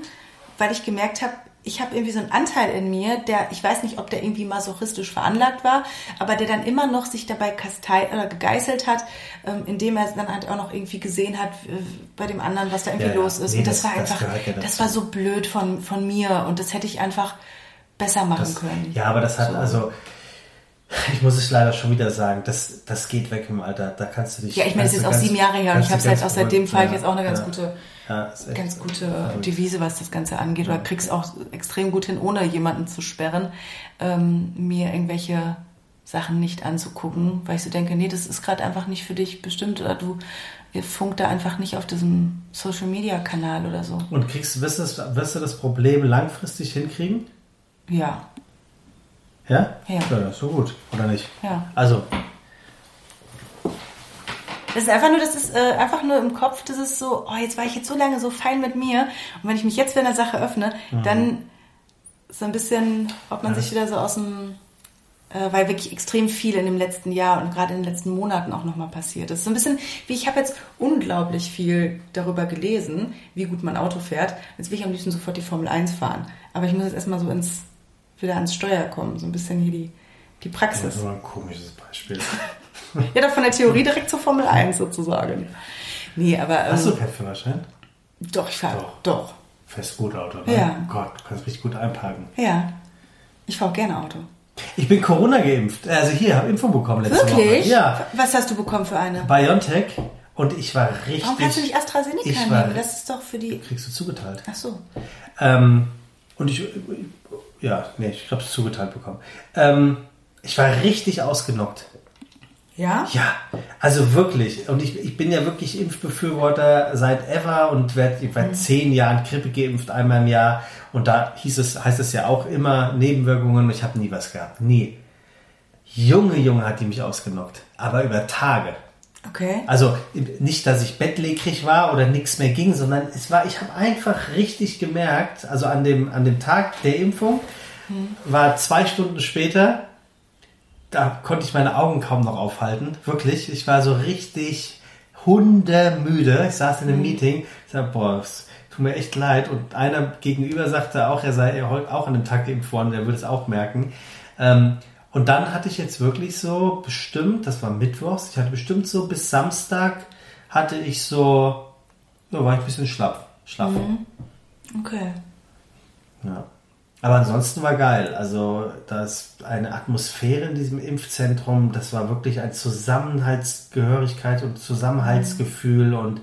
weil ich gemerkt habe, ich habe irgendwie so einen Anteil in mir, der, ich weiß nicht, ob der irgendwie masochistisch veranlagt war, aber der dann immer noch sich dabei kastei oder gegeißelt hat, ähm, indem er dann halt auch noch irgendwie gesehen hat äh, bei dem anderen, was da irgendwie Ja, los ist. Nee, und das, das- war das einfach, dazu. das war so blöd von, von mir und das hätte ich einfach besser machen Das, können. ja, aber das hat So. also, ich muss es leider schon wieder sagen, das, das geht weg im Alter. Da kannst du dich. Ja, ich meine, es ist auch sieben Jahre her und ich habe du halt auch seitdem fahre ich ja, jetzt auch eine ganz ja. gute Ja, ganz gute verrückt. Devise, was das Ganze angeht. Oder krieg's auch extrem gut hin, ohne jemanden zu sperren, ähm, mir irgendwelche Sachen nicht anzugucken, weil ich so denke, nee, das ist gerade einfach nicht für dich bestimmt oder du funkt da einfach nicht auf diesem Social Media Kanal oder so. Und kriegst, wirst, du das, wirst du das Problem langfristig hinkriegen? Ja, Ja? Ja. das ist so gut, oder nicht? ja. Also, Das ist einfach nur, das ist äh, einfach nur im Kopf, das ist so, oh, jetzt war ich jetzt so lange so fein mit mir und wenn ich mich jetzt für eine Sache öffne, Mhm. dann so ein bisschen, ob man Ja. sich wieder so aus dem, äh, weil wirklich extrem viel in dem letzten Jahr und gerade in den letzten Monaten auch nochmal passiert ist. So ein bisschen, wie ich habe jetzt unglaublich viel darüber gelesen, wie gut man Auto fährt. Jetzt will ich am liebsten sofort die Formel 1 fahren. Aber ich muss jetzt erstmal so ins, wieder ans Steuer kommen, so ein bisschen hier die, die Das Praxis. ist aber ein komisches Beispiel. Ja, doch von der Theorie direkt zur Formel 1 sozusagen. Nee, aber. Ähm, Hast du keinen Führerschein? Doch, ich fahre. Doch. Doch. Fährst gut Auto, ne? Ja. Gott, du kannst richtig gut einparken. Ja. Ich fahre auch gerne Auto. Ich bin Corona geimpft. Also hier, habe Info bekommen letzte Wirklich? Woche. Ja, Was hast du bekommen für eine? BioNTech. Und ich war richtig... Warum kannst du nicht AstraZeneca ich war- nehmen? Das ist doch für die. Kriegst du zugeteilt. Ach so. Ähm, und ich, ja, nee, ich habe es zugeteilt bekommen. Ähm, ich war richtig ausgenockt. Ja? Ja, also wirklich. Und ich, ich bin ja wirklich Impfbefürworter seit ever und werde Mhm. seit zehn Jahren Grippe geimpft, einmal im Jahr. Und da hieß es, heißt es ja auch immer Nebenwirkungen. und Ich habe nie was gehabt. Nie. Junge, Junge hat die mich ausgenockt. Aber über Tage. Okay. Also nicht, dass ich bettlägerig war oder nichts mehr ging, sondern es war, ich habe einfach richtig gemerkt, also an dem, an dem Tag der Impfung war zwei Stunden später, da konnte ich meine Augen kaum noch aufhalten. Wirklich, ich war so richtig hundemüde. Ich saß in einem Meeting, ich sag, boah, es tut mir echt leid. Und einer gegenüber sagte auch, er sei heute auch an dem Tag geimpft worden, der würde es auch merken. Ähm, und dann hatte ich jetzt wirklich so bestimmt, das war Mittwochs, ich hatte bestimmt so bis Samstag hatte ich so, so war ich ein bisschen schlapp. schlaff. Okay. Ja. Aber ansonsten war geil. Also da ist eine Atmosphäre in diesem Impfzentrum. Das war wirklich ein Zusammenhaltsgehörigkeit und Zusammenhaltsgefühl und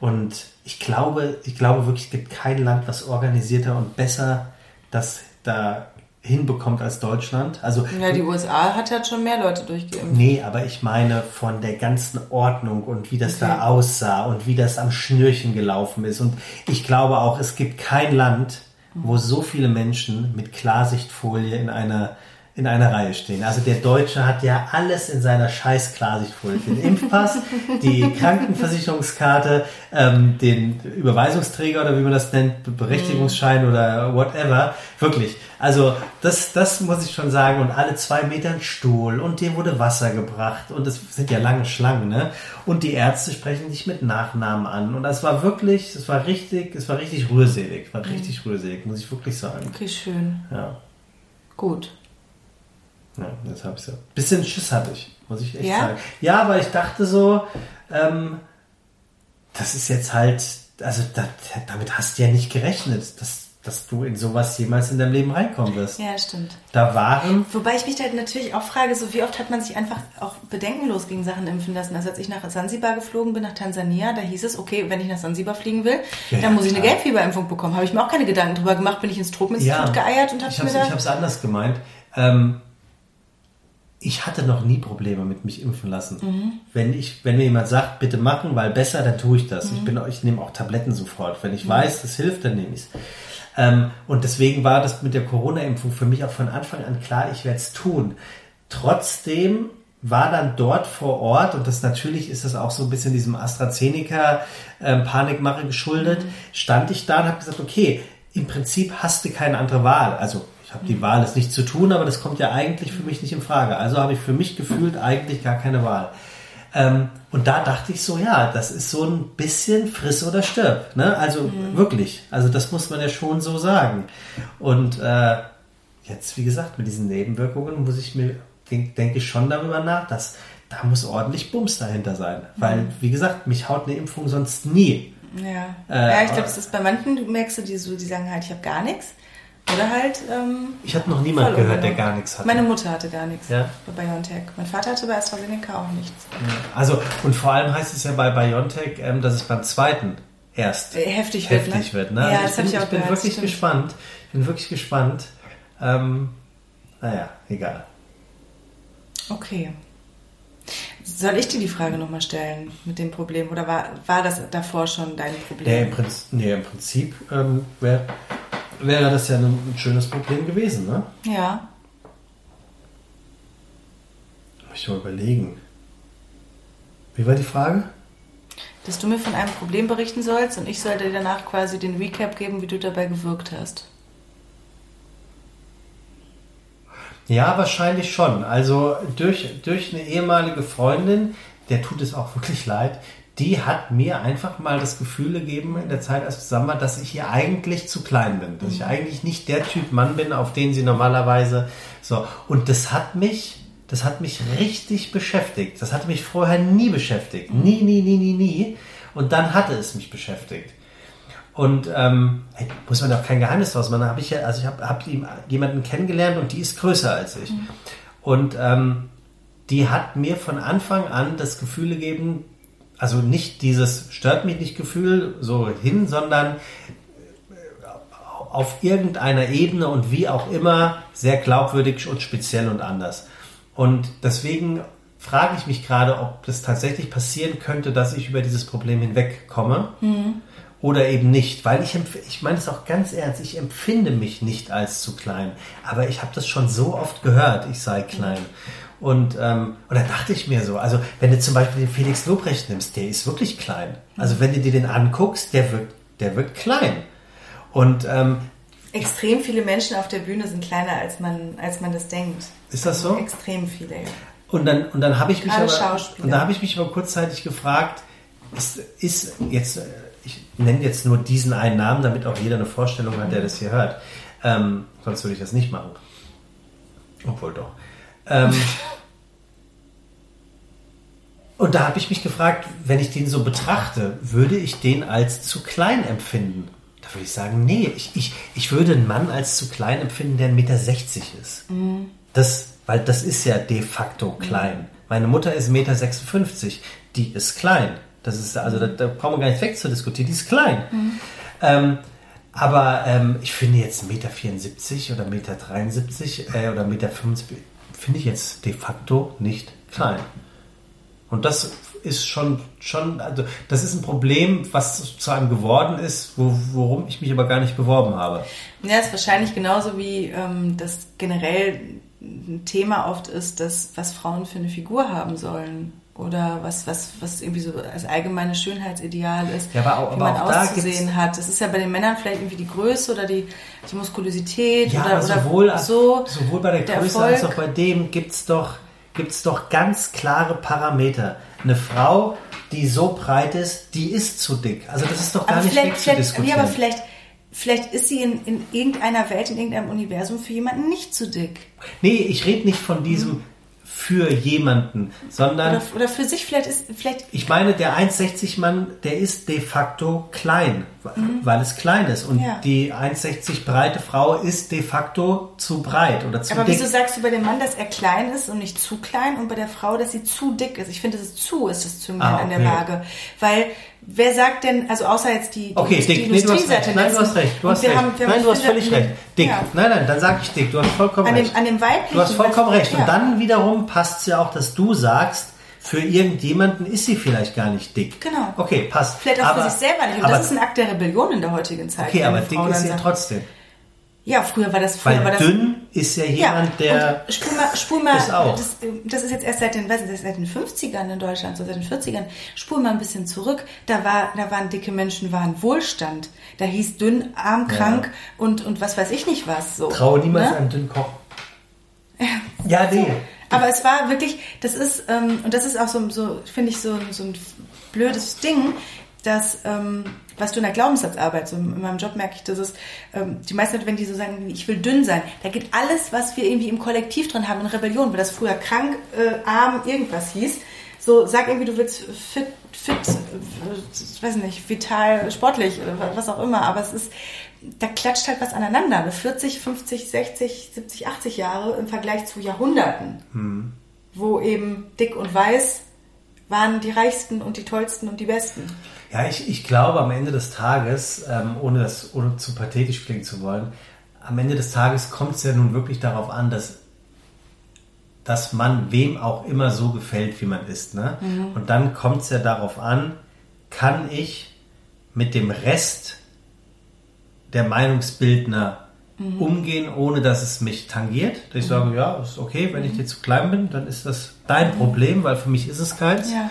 und ich glaube, ich glaube wirklich, es gibt kein Land, was organisierter und besser das da hinbekommt als Deutschland. Also Ja, die USA hat halt schon mehr Leute durchgeimpft. Nee, aber ich meine von der ganzen Ordnung und wie das Okay. da aussah und wie das am Schnürchen gelaufen ist. Und ich glaube auch, es gibt kein Land, wo so viele Menschen mit Klarsichtfolie in einer in einer Reihe stehen. Also der Deutsche hat ja alles in seiner scheiß Klarsichtfolie. Den Impfpass, die Krankenversicherungskarte, ähm, den Überweisungsträger oder wie man das nennt, Be- Berechtigungsschein oder whatever. Wirklich. Also das, das muss ich schon sagen. Und alle zwei Meter ein Stuhl und dem wurde Wasser gebracht. Und es sind ja lange Schlangen, ne? Und die Ärzte sprechen dich mit Nachnamen an. Und das war wirklich, es war richtig, es war richtig rührselig. War richtig rührselig, muss ich wirklich sagen. Okay, schön. Ja. Gut. Ja, jetzt habe ich so. Bisschen Schiss hatte ich, muss ich echt Ja? sagen. Ja, aber ich dachte so, ähm, das ist jetzt halt, also da, damit hast du ja nicht gerechnet, dass, dass du in sowas jemals in deinem Leben reinkommen wirst. Ja, stimmt. Da waren, Wobei ich mich halt natürlich auch frage, so wie oft hat man sich einfach auch bedenkenlos gegen Sachen impfen lassen. Also als ich nach Zanzibar geflogen bin, nach Tansania, da hieß es, okay, wenn ich nach Zanzibar fliegen will, Ja, dann ja, muss ich eine klar. Gelbfieberimpfung bekommen. Habe ich mir auch keine Gedanken drüber gemacht, bin ich ins Tropeninstitut geeiert und habe ich mir habe da... es anders gemeint. Ähm, ich hatte noch nie Probleme mit mich impfen lassen. Mhm. Wenn ich, wenn mir jemand sagt, bitte machen, weil besser, dann tue ich das. Mhm. Ich bin, ich nehme auch Tabletten sofort. Wenn ich weiß, das hilft, dann nehme ich es. Ähm, und deswegen war das mit der Corona-Impfung für mich auch von Anfang an klar, ich werde es tun. Trotzdem war dann dort vor Ort, und das natürlich ist das auch so ein bisschen diesem AstraZeneca-Panikmache geschuldet, stand ich da und habe gesagt, okay, im Prinzip hast du keine andere Wahl. Also habe die Wahl, es nicht zu tun, aber das kommt ja eigentlich für mich nicht in Frage. Also habe ich für mich gefühlt eigentlich gar keine Wahl. Ähm, und da dachte ich so, ja, das ist so ein bisschen friss oder stirb. Ne? Also wirklich, also das muss man ja schon so sagen. Und äh, jetzt, wie gesagt, mit diesen Nebenwirkungen muss ich mir, denk, denke ich schon darüber nach, dass da muss ordentlich Bums dahinter sein. Weil, wie gesagt, mich haut eine Impfung sonst nie. Ja, Äh, ja ich glaube, es ist bei manchen, du merkst du, die, so, die sagen halt, ich habe gar nichts. Oder halt. Ähm, Ich habe noch niemand gehört, der ungenau. gar nichts hatte. Meine Mutter hatte gar nichts Ja. bei BioNTech. Mein Vater hatte bei AstraZeneca auch nichts. Also, und vor allem heißt es ja bei BioNTech, ähm, dass es beim zweiten erst Äh, heftig wird, heftig ne? wird. Ne? Ja, Also das ich hab bin, ich auch ich bin gehört, wirklich gespannt. Ich bin wirklich gespannt. Ähm, naja, egal. Okay. Soll ich dir die Frage nochmal stellen mit dem Problem? Oder war, war das davor schon dein Nee, Problem? im Prinzip, nee, im Prinzip ähm, wär, wäre das ja ein, schönes Problem gewesen. Ne? Ja. Muss ich mal überlegen. Wie war die Frage? Dass du mir von einem Problem berichten sollst und ich soll dir danach quasi den Recap geben, wie du dabei gewirkt hast. Ja, wahrscheinlich schon. Also durch, durch eine ehemalige Freundin, der tut es auch wirklich leid, die hat mir einfach mal das Gefühl gegeben in der Zeit, als zusammen waren, dass ich ihr eigentlich zu klein bin. Dass ich eigentlich nicht der Typ Mann bin, auf den sie normalerweise so. Und das hat mich, das hat mich richtig beschäftigt. Das hatte mich vorher nie beschäftigt. Nie, nie, nie, nie, nie. Und dann hatte es mich beschäftigt. Und ähm, muss man doch kein Geheimnis draus machen. Hab ich ja, also ich habe hab jemanden kennengelernt und die ist größer als ich. Und ähm, die hat mir von Anfang an das Gefühl gegeben, also nicht dieses stört mich nicht Gefühl so hin, sondern auf irgendeiner Ebene und wie auch immer sehr glaubwürdig und speziell und anders. Und deswegen frage ich mich gerade, ob das tatsächlich passieren könnte, dass ich über dieses Problem hinwegkomme mhm. oder eben nicht. Weil ich, ich meine es auch ganz ernst, ich empfinde mich nicht als zu klein. Aber ich habe das schon so oft gehört, ich sei klein. Mhm. Und, ähm, und da dachte ich mir so, also wenn du zum Beispiel den Felix Lobrecht nimmst, der ist wirklich klein. Also wenn du dir den anguckst, der wird, der wird klein. Und ähm, extrem viele Menschen auf der Bühne sind kleiner, als man, als man das denkt. Ist das so? Extrem viele, ja. Und dann, und dann habe ich mich aber, und da habe ich mich aber kurzzeitig gefragt, ist, ist jetzt, ich nenne jetzt nur diesen einen Namen, damit auch jeder eine Vorstellung hat, der das hier hört. Ähm, sonst würde ich das nicht machen. Obwohl doch. Ähm, und da habe ich mich gefragt, wenn ich den so betrachte, würde ich den als zu klein empfinden? Da würde ich sagen, nee, ich, ich, ich würde einen Mann als zu klein empfinden, der 1,60 Meter ist. Mhm. Das, weil das ist ja de facto klein. Meine Mutter ist 1,56 Meter, die ist klein. Das ist, also da, da brauchen wir gar nicht wegzudiskutieren, die ist klein. Mhm. Ähm, aber ähm, ich finde jetzt 1,74 Meter oder 1,73 Meter äh, oder 1,75 Meter finde ich jetzt de facto nicht klein. Und das ist schon, schon, also das ist ein Problem, was zu einem geworden ist, wo, worum ich mich aber gar nicht beworben habe. Ja, ist wahrscheinlich genauso wie ähm, das generell ein Thema oft ist, dass was Frauen für eine Figur haben sollen oder was, was, was irgendwie so als allgemeines Schönheitsideal ist, ja, aber auch, wie man auszusehen hat. Das ist ja bei den Männern vielleicht irgendwie die Größe oder die, die Muskulosität ja, oder, sowohl, oder so. Sowohl bei der, der Größe Erfolg. als auch bei dem gibt's doch, gibt's doch ganz klare Parameter. Eine Frau, die so breit ist, die ist zu dick. Also das ist doch gar aber nicht wegzudiskutieren. Ja, aber vielleicht, vielleicht ist sie in, in irgendeiner Welt, in irgendeinem Universum für jemanden nicht zu dick. Nee, ich rede nicht von diesem, hm für jemanden, sondern. Oder, oder, für sich vielleicht ist. Vielleicht ich meine, der 1,60 Mann, der ist de facto klein, mhm. weil es klein ist. Und ja. die 1,60 breite Frau ist de facto zu breit oder zu Aber dick. wieso sagst du bei dem Mann, dass er klein ist und nicht zu klein und bei der Frau, dass sie zu dick ist? Ich finde, das ist zu ist das Zünglein ah, okay. an der Waage. Weil Wer sagt denn, also außer jetzt die, okay, die, dick. die nee, du hast recht. Nein, du hast recht. Du hast recht. Haben, nein, du hast völlig recht. Dick. Ja. Nein, nein, dann sage ich dick. Du hast vollkommen an recht. Dem, an dem weiblichen. Du hast vollkommen recht. Ja. Und dann wiederum passt es ja auch, dass du sagst, für irgendjemanden ist sie vielleicht gar nicht dick. Genau. Okay, passt. Vielleicht auch aber, für sich selber nicht. Und das ist ein Akt der Rebellion in der heutigen Zeit. Okay, aber dick ist sie ja trotzdem. Ja, früher war das früher Weil war das, dünn ist ja jemand, ja, der spul mal, spul mal, das, auch. Das, das, ist jetzt erst seit den, weiß nicht, seit den 50ern in Deutschland, so seit den 40ern. Spul mal ein bisschen zurück. Da war, da waren dicke Menschen, waren Wohlstand. Da hieß dünn, arm, krank ja. und und was weiß ich nicht was. So. Traue niemals ne? einem dünnen Koch. Ja, nee. Aber es war wirklich, das ist ähm, und das ist auch so, so finde ich so, so ein blödes Ding, dass ähm, was du in der Glaubenssatzarbeit, so in meinem Job merke ich, dass es ähm, die meisten Leute, wenn die so sagen, ich will dünn sein, da geht alles, was wir irgendwie im Kollektiv drin haben, in Rebellion, weil das früher krank, äh, arm, irgendwas hieß. So, sag irgendwie, du willst fit, fit, äh, weiß nicht, vital, sportlich, oder was auch immer, aber es ist, da klatscht halt was aneinander. 40, 50, 60, 70, 80 Jahre im Vergleich zu Jahrhunderten, hm. wo eben dick und weiß waren die reichsten und die tollsten und die besten. Ja, ich, ich glaube am Ende des Tages, ähm, ohne das ohne zu pathetisch klingen zu wollen, am Ende des Tages kommt es ja nun wirklich darauf an, dass, dass man wem auch immer so gefällt, wie man ist. Ne? Mhm. Und dann kommt es ja darauf an, kann ich mit dem Rest der Meinungsbildner mhm. umgehen, ohne dass es mich tangiert. Dass ich mhm. sage, ja, ist okay, wenn ich mhm. dir zu klein bin, dann ist das dein mhm. Problem, weil für mich ist es keins. Ja.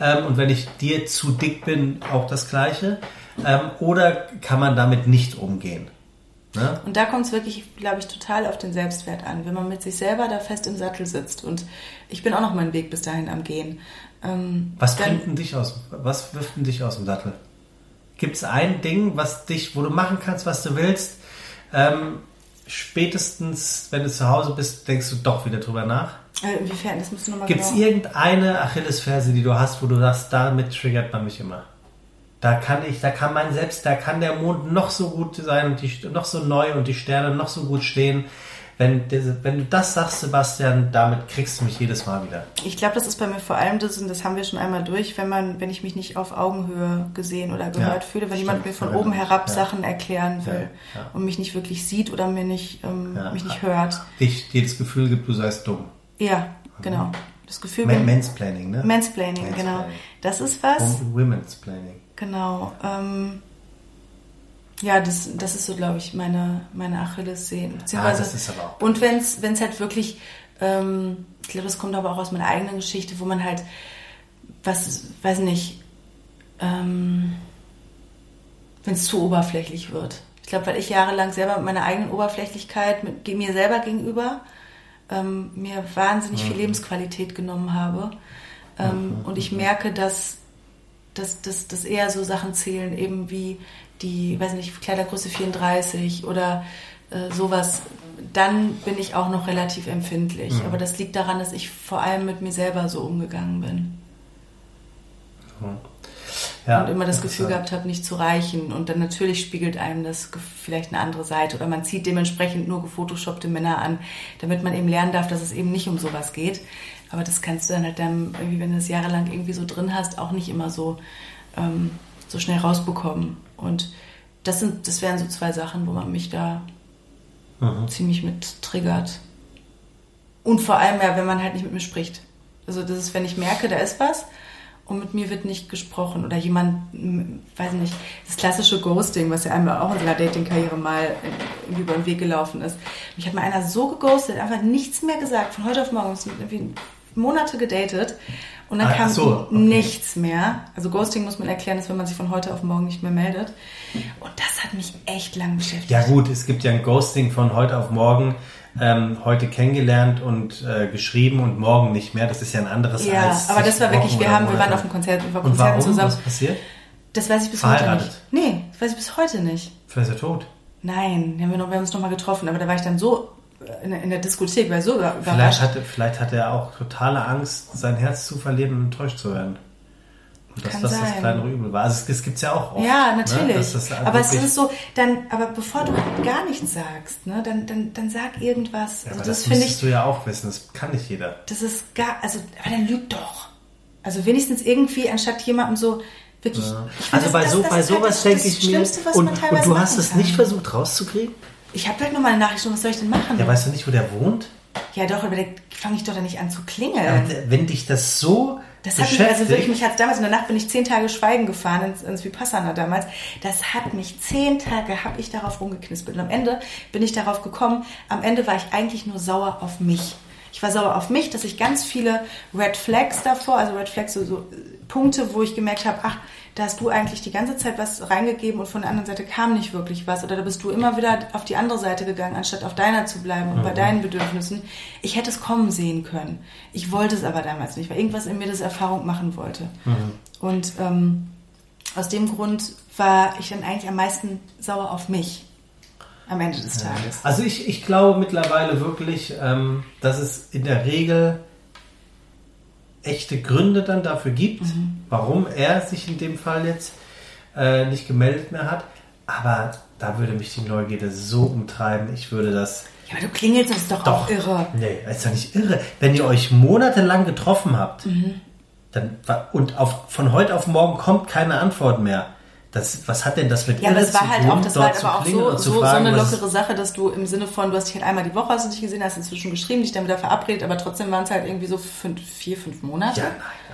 Ähm, und wenn ich dir zu dick bin, auch das Gleiche. Ähm, oder kann man damit nicht umgehen? Ne? Und da kommt es wirklich, glaube ich, total auf den Selbstwert an, wenn man mit sich selber da fest im Sattel sitzt. Und ich bin auch noch meinen Weg bis dahin am Gehen. Ähm, Was bringt denn dich aus? Was wirft denn dich aus dem Sattel? Gibt es ein Ding, was dich, wo du machen kannst, was du willst? Ähm, spätestens, wenn du zu Hause bist, denkst du doch wieder drüber nach. Äh, inwiefern? Das musst du nochmal Gibt es genau... irgendeine Achillesferse, die du hast, wo du sagst, damit triggert man mich immer? Da kann ich, da kann mein Selbst, da kann der Mond noch so gut sein und die, noch so neu und die Sterne noch so gut stehen. Wenn, wenn du das sagst, Sebastian, damit kriegst du mich jedes Mal wieder. Ich glaube, das ist bei mir vor allem das, und das haben wir schon einmal durch, wenn man, wenn ich mich nicht auf Augenhöhe gesehen oder gehört Ja, fühle, wenn stimmt. jemand mir von oben herab ja. Sachen erklären will Ja, und mich nicht wirklich sieht oder mir nicht, ähm, mich nicht hört. Dich dir das Gefühl gibt, du seist dumm. Ja, genau. Das Gefühl, wenn- Mansplaining, ne? Mansplaining, genau. Mansplaining. Das ist was. Wom- Women's Planning. Genau. Ähm, ja, das, das ist so, glaube ich, meine, meine Achillessehne. Ah, das ist aber auch- Und wenn es halt wirklich, ähm, ich glaube, das kommt aber auch aus meiner eigenen Geschichte, wo man halt, was, weiß nicht, ähm, wenn es zu oberflächlich wird. Ich glaube, weil ich jahrelang selber mit meiner eigenen Oberflächlichkeit, mit mir selber gegenüber, ähm, mir wahnsinnig viel Lebensqualität genommen habe. Ähm, und ich merke, dass, dass, dass, dass eher so Sachen zählen, eben wie die, weiß nicht, Kleidergröße 34 oder äh, sowas. Dann bin ich auch noch relativ empfindlich. Aber das liegt daran, dass ich vor allem mit mir selber so umgegangen bin Ja, und immer das Gefühl gehabt habe, nicht zu reichen. Und dann natürlich spiegelt einem das vielleicht eine andere Seite. Oder man zieht dementsprechend nur gefotoshoppte Männer an, damit man eben lernen darf, dass es eben nicht um sowas geht. Aber das kannst du dann halt dann, irgendwie, wenn du es jahrelang irgendwie so drin hast, auch nicht immer so, ähm, so schnell rausbekommen. Und das sind, das wären so zwei Sachen, wo man mich da Mhm. ziemlich mit triggert. Und vor allem ja, wenn man halt nicht mit mir spricht. Also das ist, wenn ich merke, da ist was und mit mir wird nicht gesprochen oder jemand, weiß nicht, das klassische Ghosting, was ja einmal auch in unserer Dating-Karriere mal über den Weg gelaufen ist. Mich hat mal einer so geghostet, einfach nichts mehr gesagt, von heute auf morgen, irgendwie Monate gedatet und dann Ah, kam so, okay. nichts mehr. Also Ghosting muss man erklären, ist, wenn man sich von heute auf morgen nicht mehr meldet. Und das hat mich echt lang beschäftigt. Ja gut, es gibt ja ein Ghosting von heute auf morgen, ähm, heute kennengelernt und äh, geschrieben und morgen nicht mehr. Das ist ja ein anderes Ja, als aber das war wirklich, wir haben, wir waren auf dem Konzert, wir waren Und Konzerten warum? zusammen. Was passiert? Das weiß ich bis heute nicht. Nee, das weiß ich bis heute nicht. Vielleicht ist er tot. Nein, wir haben, noch, wir haben uns nochmal getroffen, aber da war ich dann so äh, in, der- in der Diskothek, war ich so über- Vielleicht hatte, vielleicht hatte er auch totale Angst, sein Herz zu verlieren und enttäuscht zu werden. Dass Kann das das sein. kleinere Übel war. Also es, das gibt's ja auch oft. Ja, Ne? natürlich. Dass das aber es ist so, dann, aber bevor du gar nichts sagst, ne, dann, dann, dann sag irgendwas. Ja, also das, das, finde müsstest ich, du ja auch wissen. Das kann nicht jeder. das ist gar, also, aber dann lügt doch. Also wenigstens irgendwie, anstatt jemandem so wirklich. Ich finde, Also das- bei, das- so, das bei halt sowas das- denke das ich mir. Schlimmste, was Und, man teilweise und du hast es nicht versucht rauszukriegen? Ich habe gleich nochmal eine Nachricht, was soll ich denn machen? Ja, weißt du nicht, wo der wohnt? Ja, doch, aber da fange ich doch da nicht an zu klingeln. Aber wenn dich das so Das hat mich, also wirklich, mich hat damals in der Nacht bin ich zehn Tage schweigen gefahren ins, ins Vipassana damals. Das hat mich zehn Tage, habe ich darauf rumgeknispelt. Und am Ende bin ich darauf gekommen, am Ende war ich eigentlich nur sauer auf mich. Ich war sauer auf mich, dass ich ganz viele Red Flags davor, also Red Flags, so, so Punkte, wo ich gemerkt habe, ach, da hast du eigentlich die ganze Zeit was reingegeben und von der anderen Seite kam nicht wirklich was. Oder da bist du immer wieder auf die andere Seite gegangen, anstatt auf deiner zu bleiben und bei deinen Bedürfnissen. Ich hätte es kommen sehen können. Ich wollte es aber damals nicht, weil irgendwas in mir das Erfahrung machen wollte. Und ähm, aus dem Grund war ich dann eigentlich am meisten sauer auf mich am Ende des Tages. Also ich, ich glaube mittlerweile wirklich, ähm, dass es in der Regel echte Gründe dann dafür gibt, Mhm. warum er sich in dem Fall jetzt äh, nicht gemeldet mehr hat. Aber da würde mich die Neugierde so umtreiben. Ich würde das. Ja, aber du klingelst das ist doch, auch irre. Nee, das ist doch nicht irre. Wenn ihr euch monatelang getroffen habt Mhm. dann, und auf, von heute auf morgen kommt keine Antwort mehr. Das, was hat denn das mit Ja, irre das war zu halt tun, auch, das war halt aber auch so, so, so fragen, eine was- lockere Sache, dass du im Sinne von, du hast dich halt einmal die Woche hast du dich gesehen, hast inzwischen geschrieben, dich dann wieder verabredet, aber trotzdem waren es halt irgendwie so fünf, vier, fünf Monate. Ja,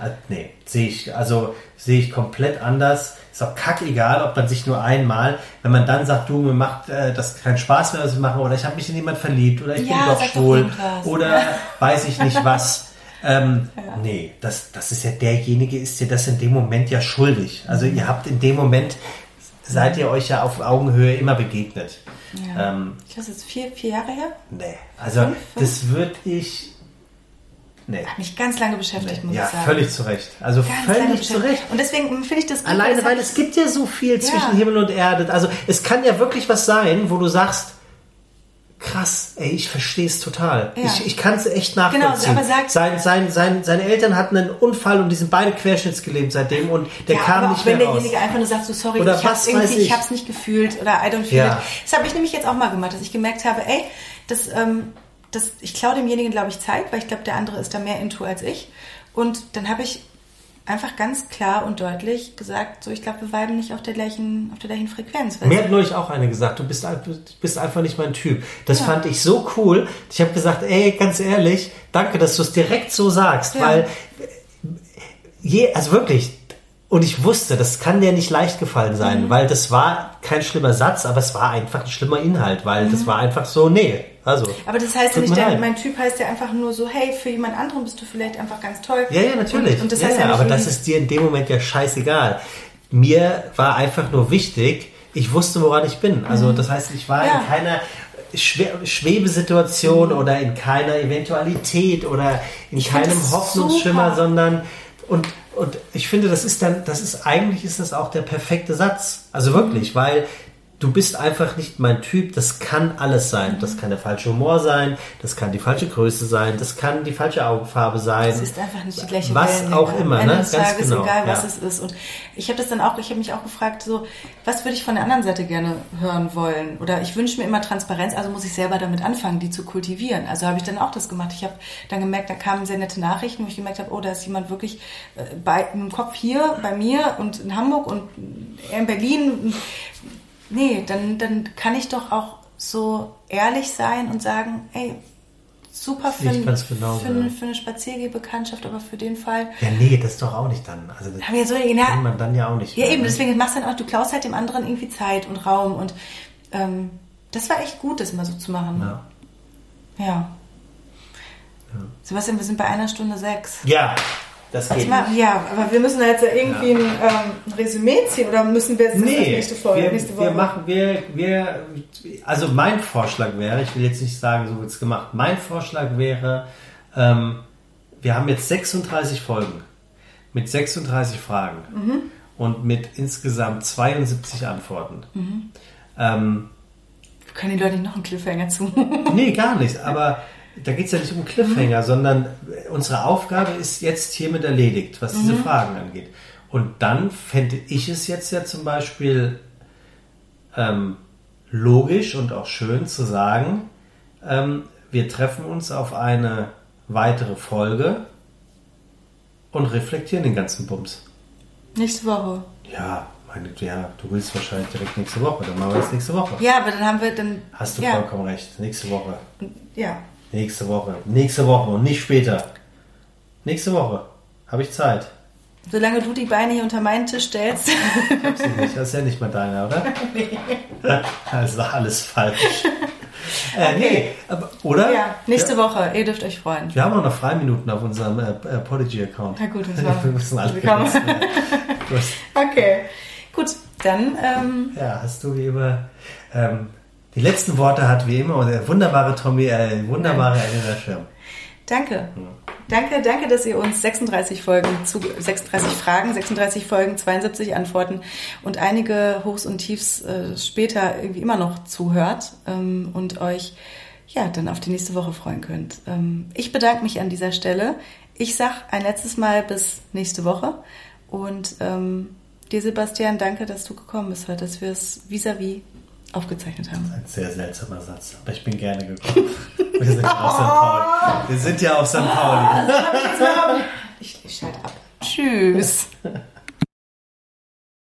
nein, äh, nee, sehe ich, also sehe ich komplett anders. Ist auch kackegal, ob man sich nur einmal, wenn man dann sagt, du, mir macht äh, das keinen Spaß mehr, was ich mache, oder ich habe mich in jemand verliebt, oder ich Ja, bin doch schwul, oder weiß ich nicht was. Ähm, Ja. Nee, das, das ist ja derjenige, ist dir das in dem Moment ja schuldig. Also ihr habt in dem Moment seid ihr euch ja auf Augenhöhe immer begegnet. Ja. Ähm, ich glaube, das ist vier, vier Jahre her. nee, also Fünf, fünf? das würde ich. Nee. Hat mich ganz lange beschäftigt, muss Ja, ich sagen. völlig zu Recht. Also Ganz völlig zu. Recht. Und deswegen finde ich das gut, Alleine, weil es gibt ja so viel zwischen Ja. Himmel und Erde. Also es kann ja wirklich was sein, wo du sagst, krass, ey, ich verstehe es total. Ja. Ich, ich kann es echt nachvollziehen. Genau, aber sag- sein, sein, sein, seine Eltern hatten einen Unfall und die sind beide querschnittsgelähmt seitdem und der ja, kam aber nicht wenn mehr raus. derjenige einfach nur sagt, so sorry, Oder ich hab's irgendwie, ich ich. hab's nicht gefühlt oder I don't feel Ja. it. Das habe ich nämlich jetzt auch mal gemacht, dass ich gemerkt habe, ey, das, ähm, das, ich klaue demjenigen, glaube ich, Zeit, weil ich glaube, der andere ist da mehr into als ich. Und dann habe ich einfach ganz klar und deutlich gesagt, so ich glaube, wir weiben nicht auf der gleichen, auf der gleichen Frequenz. Mir hat neulich auch eine gesagt, du bist, bist einfach nicht mein Typ. Das fand ich so cool. Ich habe gesagt, ey, ganz ehrlich, danke, dass du es direkt so sagst, Ja. weil je, also wirklich, und ich wusste, das kann dir nicht leicht gefallen sein, Mhm. weil das war kein schlimmer Satz, aber es war einfach ein schlimmer Inhalt, weil Mhm. das war einfach so, nee, also. aber das heißt ja nicht, der, mein Typ heißt ja einfach nur so, hey, für jemand anderen bist du vielleicht einfach ganz toll. Ja, ja, natürlich. Und, und das heißt ja, ja, aber das ist dir in dem Moment ja scheißegal. Mir war einfach nur wichtig, ich wusste, woran ich bin. Also das heißt, ich war Mhm. Ja. in keiner Schwe Schwebesituation oder in keiner Eventualität oder in Ich keinem Hoffnungsschimmer, super. sondern und und ich finde, das ist dann, das ist eigentlich ist das auch der perfekte Satz. Also wirklich, weil du bist einfach nicht mein Typ. Das kann alles sein. Das kann der falsche Humor sein. Das kann die falsche Größe sein. Das kann die falsche Augenfarbe sein. Es ist einfach nicht die gleiche Was Wellenlänge. auch immer, ne? Ganz Tages, genau, egal was ja. es ist. Und ich habe das dann auch, ich habe mich auch gefragt, so, was würde ich von der anderen Seite gerne hören wollen? Oder ich wünsche mir immer Transparenz, also muss ich selber damit anfangen, die zu kultivieren. Also habe ich dann auch das gemacht. Ich habe dann gemerkt, da kamen sehr nette Nachrichten, wo ich gemerkt habe, oh, da ist jemand wirklich äh, bei, im Kopf hier bei mir und in Hamburg und in Berlin. Nee, dann, dann kann ich doch auch so ehrlich sein und sagen, ey, super für, ein- genauso, für, ja. für eine Spaziergehbekanntschaft, aber für den Fall. Ja, nee, das ist doch auch nicht dann. Also das Haben wir so, ja, man dann ja auch nicht. ja eben, ne? deswegen machst du dann auch, du klaust halt dem anderen irgendwie Zeit und Raum und ähm, das war echt gut, das mal so zu machen. Ja. Ja. Sebastian, wir sind bei einer Stunde sechs. ja, das geht. mach, ja, aber wir müssen da jetzt ja irgendwie ein, ähm, Resümee ziehen oder müssen wir jetzt Nee, nächste Folge, wir, nächste Woche? wir machen, wir, wir, also mein Vorschlag wäre, ich will jetzt nicht sagen, so wird's gemacht, mein Vorschlag wäre, ähm, wir haben jetzt 36 Folgen mit 36 Fragen Mhm. und mit insgesamt 72 Antworten. Mhm. Ähm, wir können die Leute nicht noch einen Cliffhanger zu. Nee, gar nicht. Aber da geht es ja nicht um Cliffhanger, sondern unsere Aufgabe ist jetzt hiermit erledigt, was diese Fragen angeht. Und dann fände ich es jetzt ja zum Beispiel ähm, logisch und auch schön zu sagen, ähm, wir treffen uns auf eine weitere Folge und reflektieren den ganzen Bums. nächste Woche. Ja, meine, ja, du willst wahrscheinlich direkt nächste Woche, dann machen wir das nächste Woche. Ja, aber dann haben wir dann. Hast du ja, vollkommen recht. Nächste Woche. Ja. Nächste Woche. Nächste Woche und nicht später. Nächste Woche. Habe ich Zeit. Solange du die Beine hier unter meinen Tisch stellst. Hab sie nicht. Das ist ja nicht mal deiner, oder? nee. Also alles falsch. Äh, nee, aber, oder? ja, nächste ja. Woche. Ihr dürft euch freuen. Wir haben auch noch Freiminuten auf unserem äh, äh, Podigy-Account. Na gut, das war- Wir müssen alle. Gut. Okay. Gut, dann. Ähm, Ja, hast du wie immer. Ähm, die letzten Worte hat wie immer der wunderbare Tommy, äh, wunderbare Elena Schirm. Danke. Danke, danke, dass ihr uns 36 Folgen, zu, 36 Fragen, 36 Folgen, 72 Antworten und einige Hochs und Tiefs äh, später irgendwie immer noch zuhört ähm, und euch ja dann auf die nächste Woche freuen könnt. Ähm, ich bedanke mich an dieser Stelle. Ich sag ein letztes Mal bis nächste Woche und ähm, dir Sebastian, danke, dass du gekommen bist heute, dass wir es vis-à-vis aufgezeichnet haben. Ein sehr seltsamer Satz, aber ich bin gerne gekommen. Wir sind ja auf St. Pauli. Wir sind ja auf St. Pauli. Ich, ich schalte ab. Tschüss.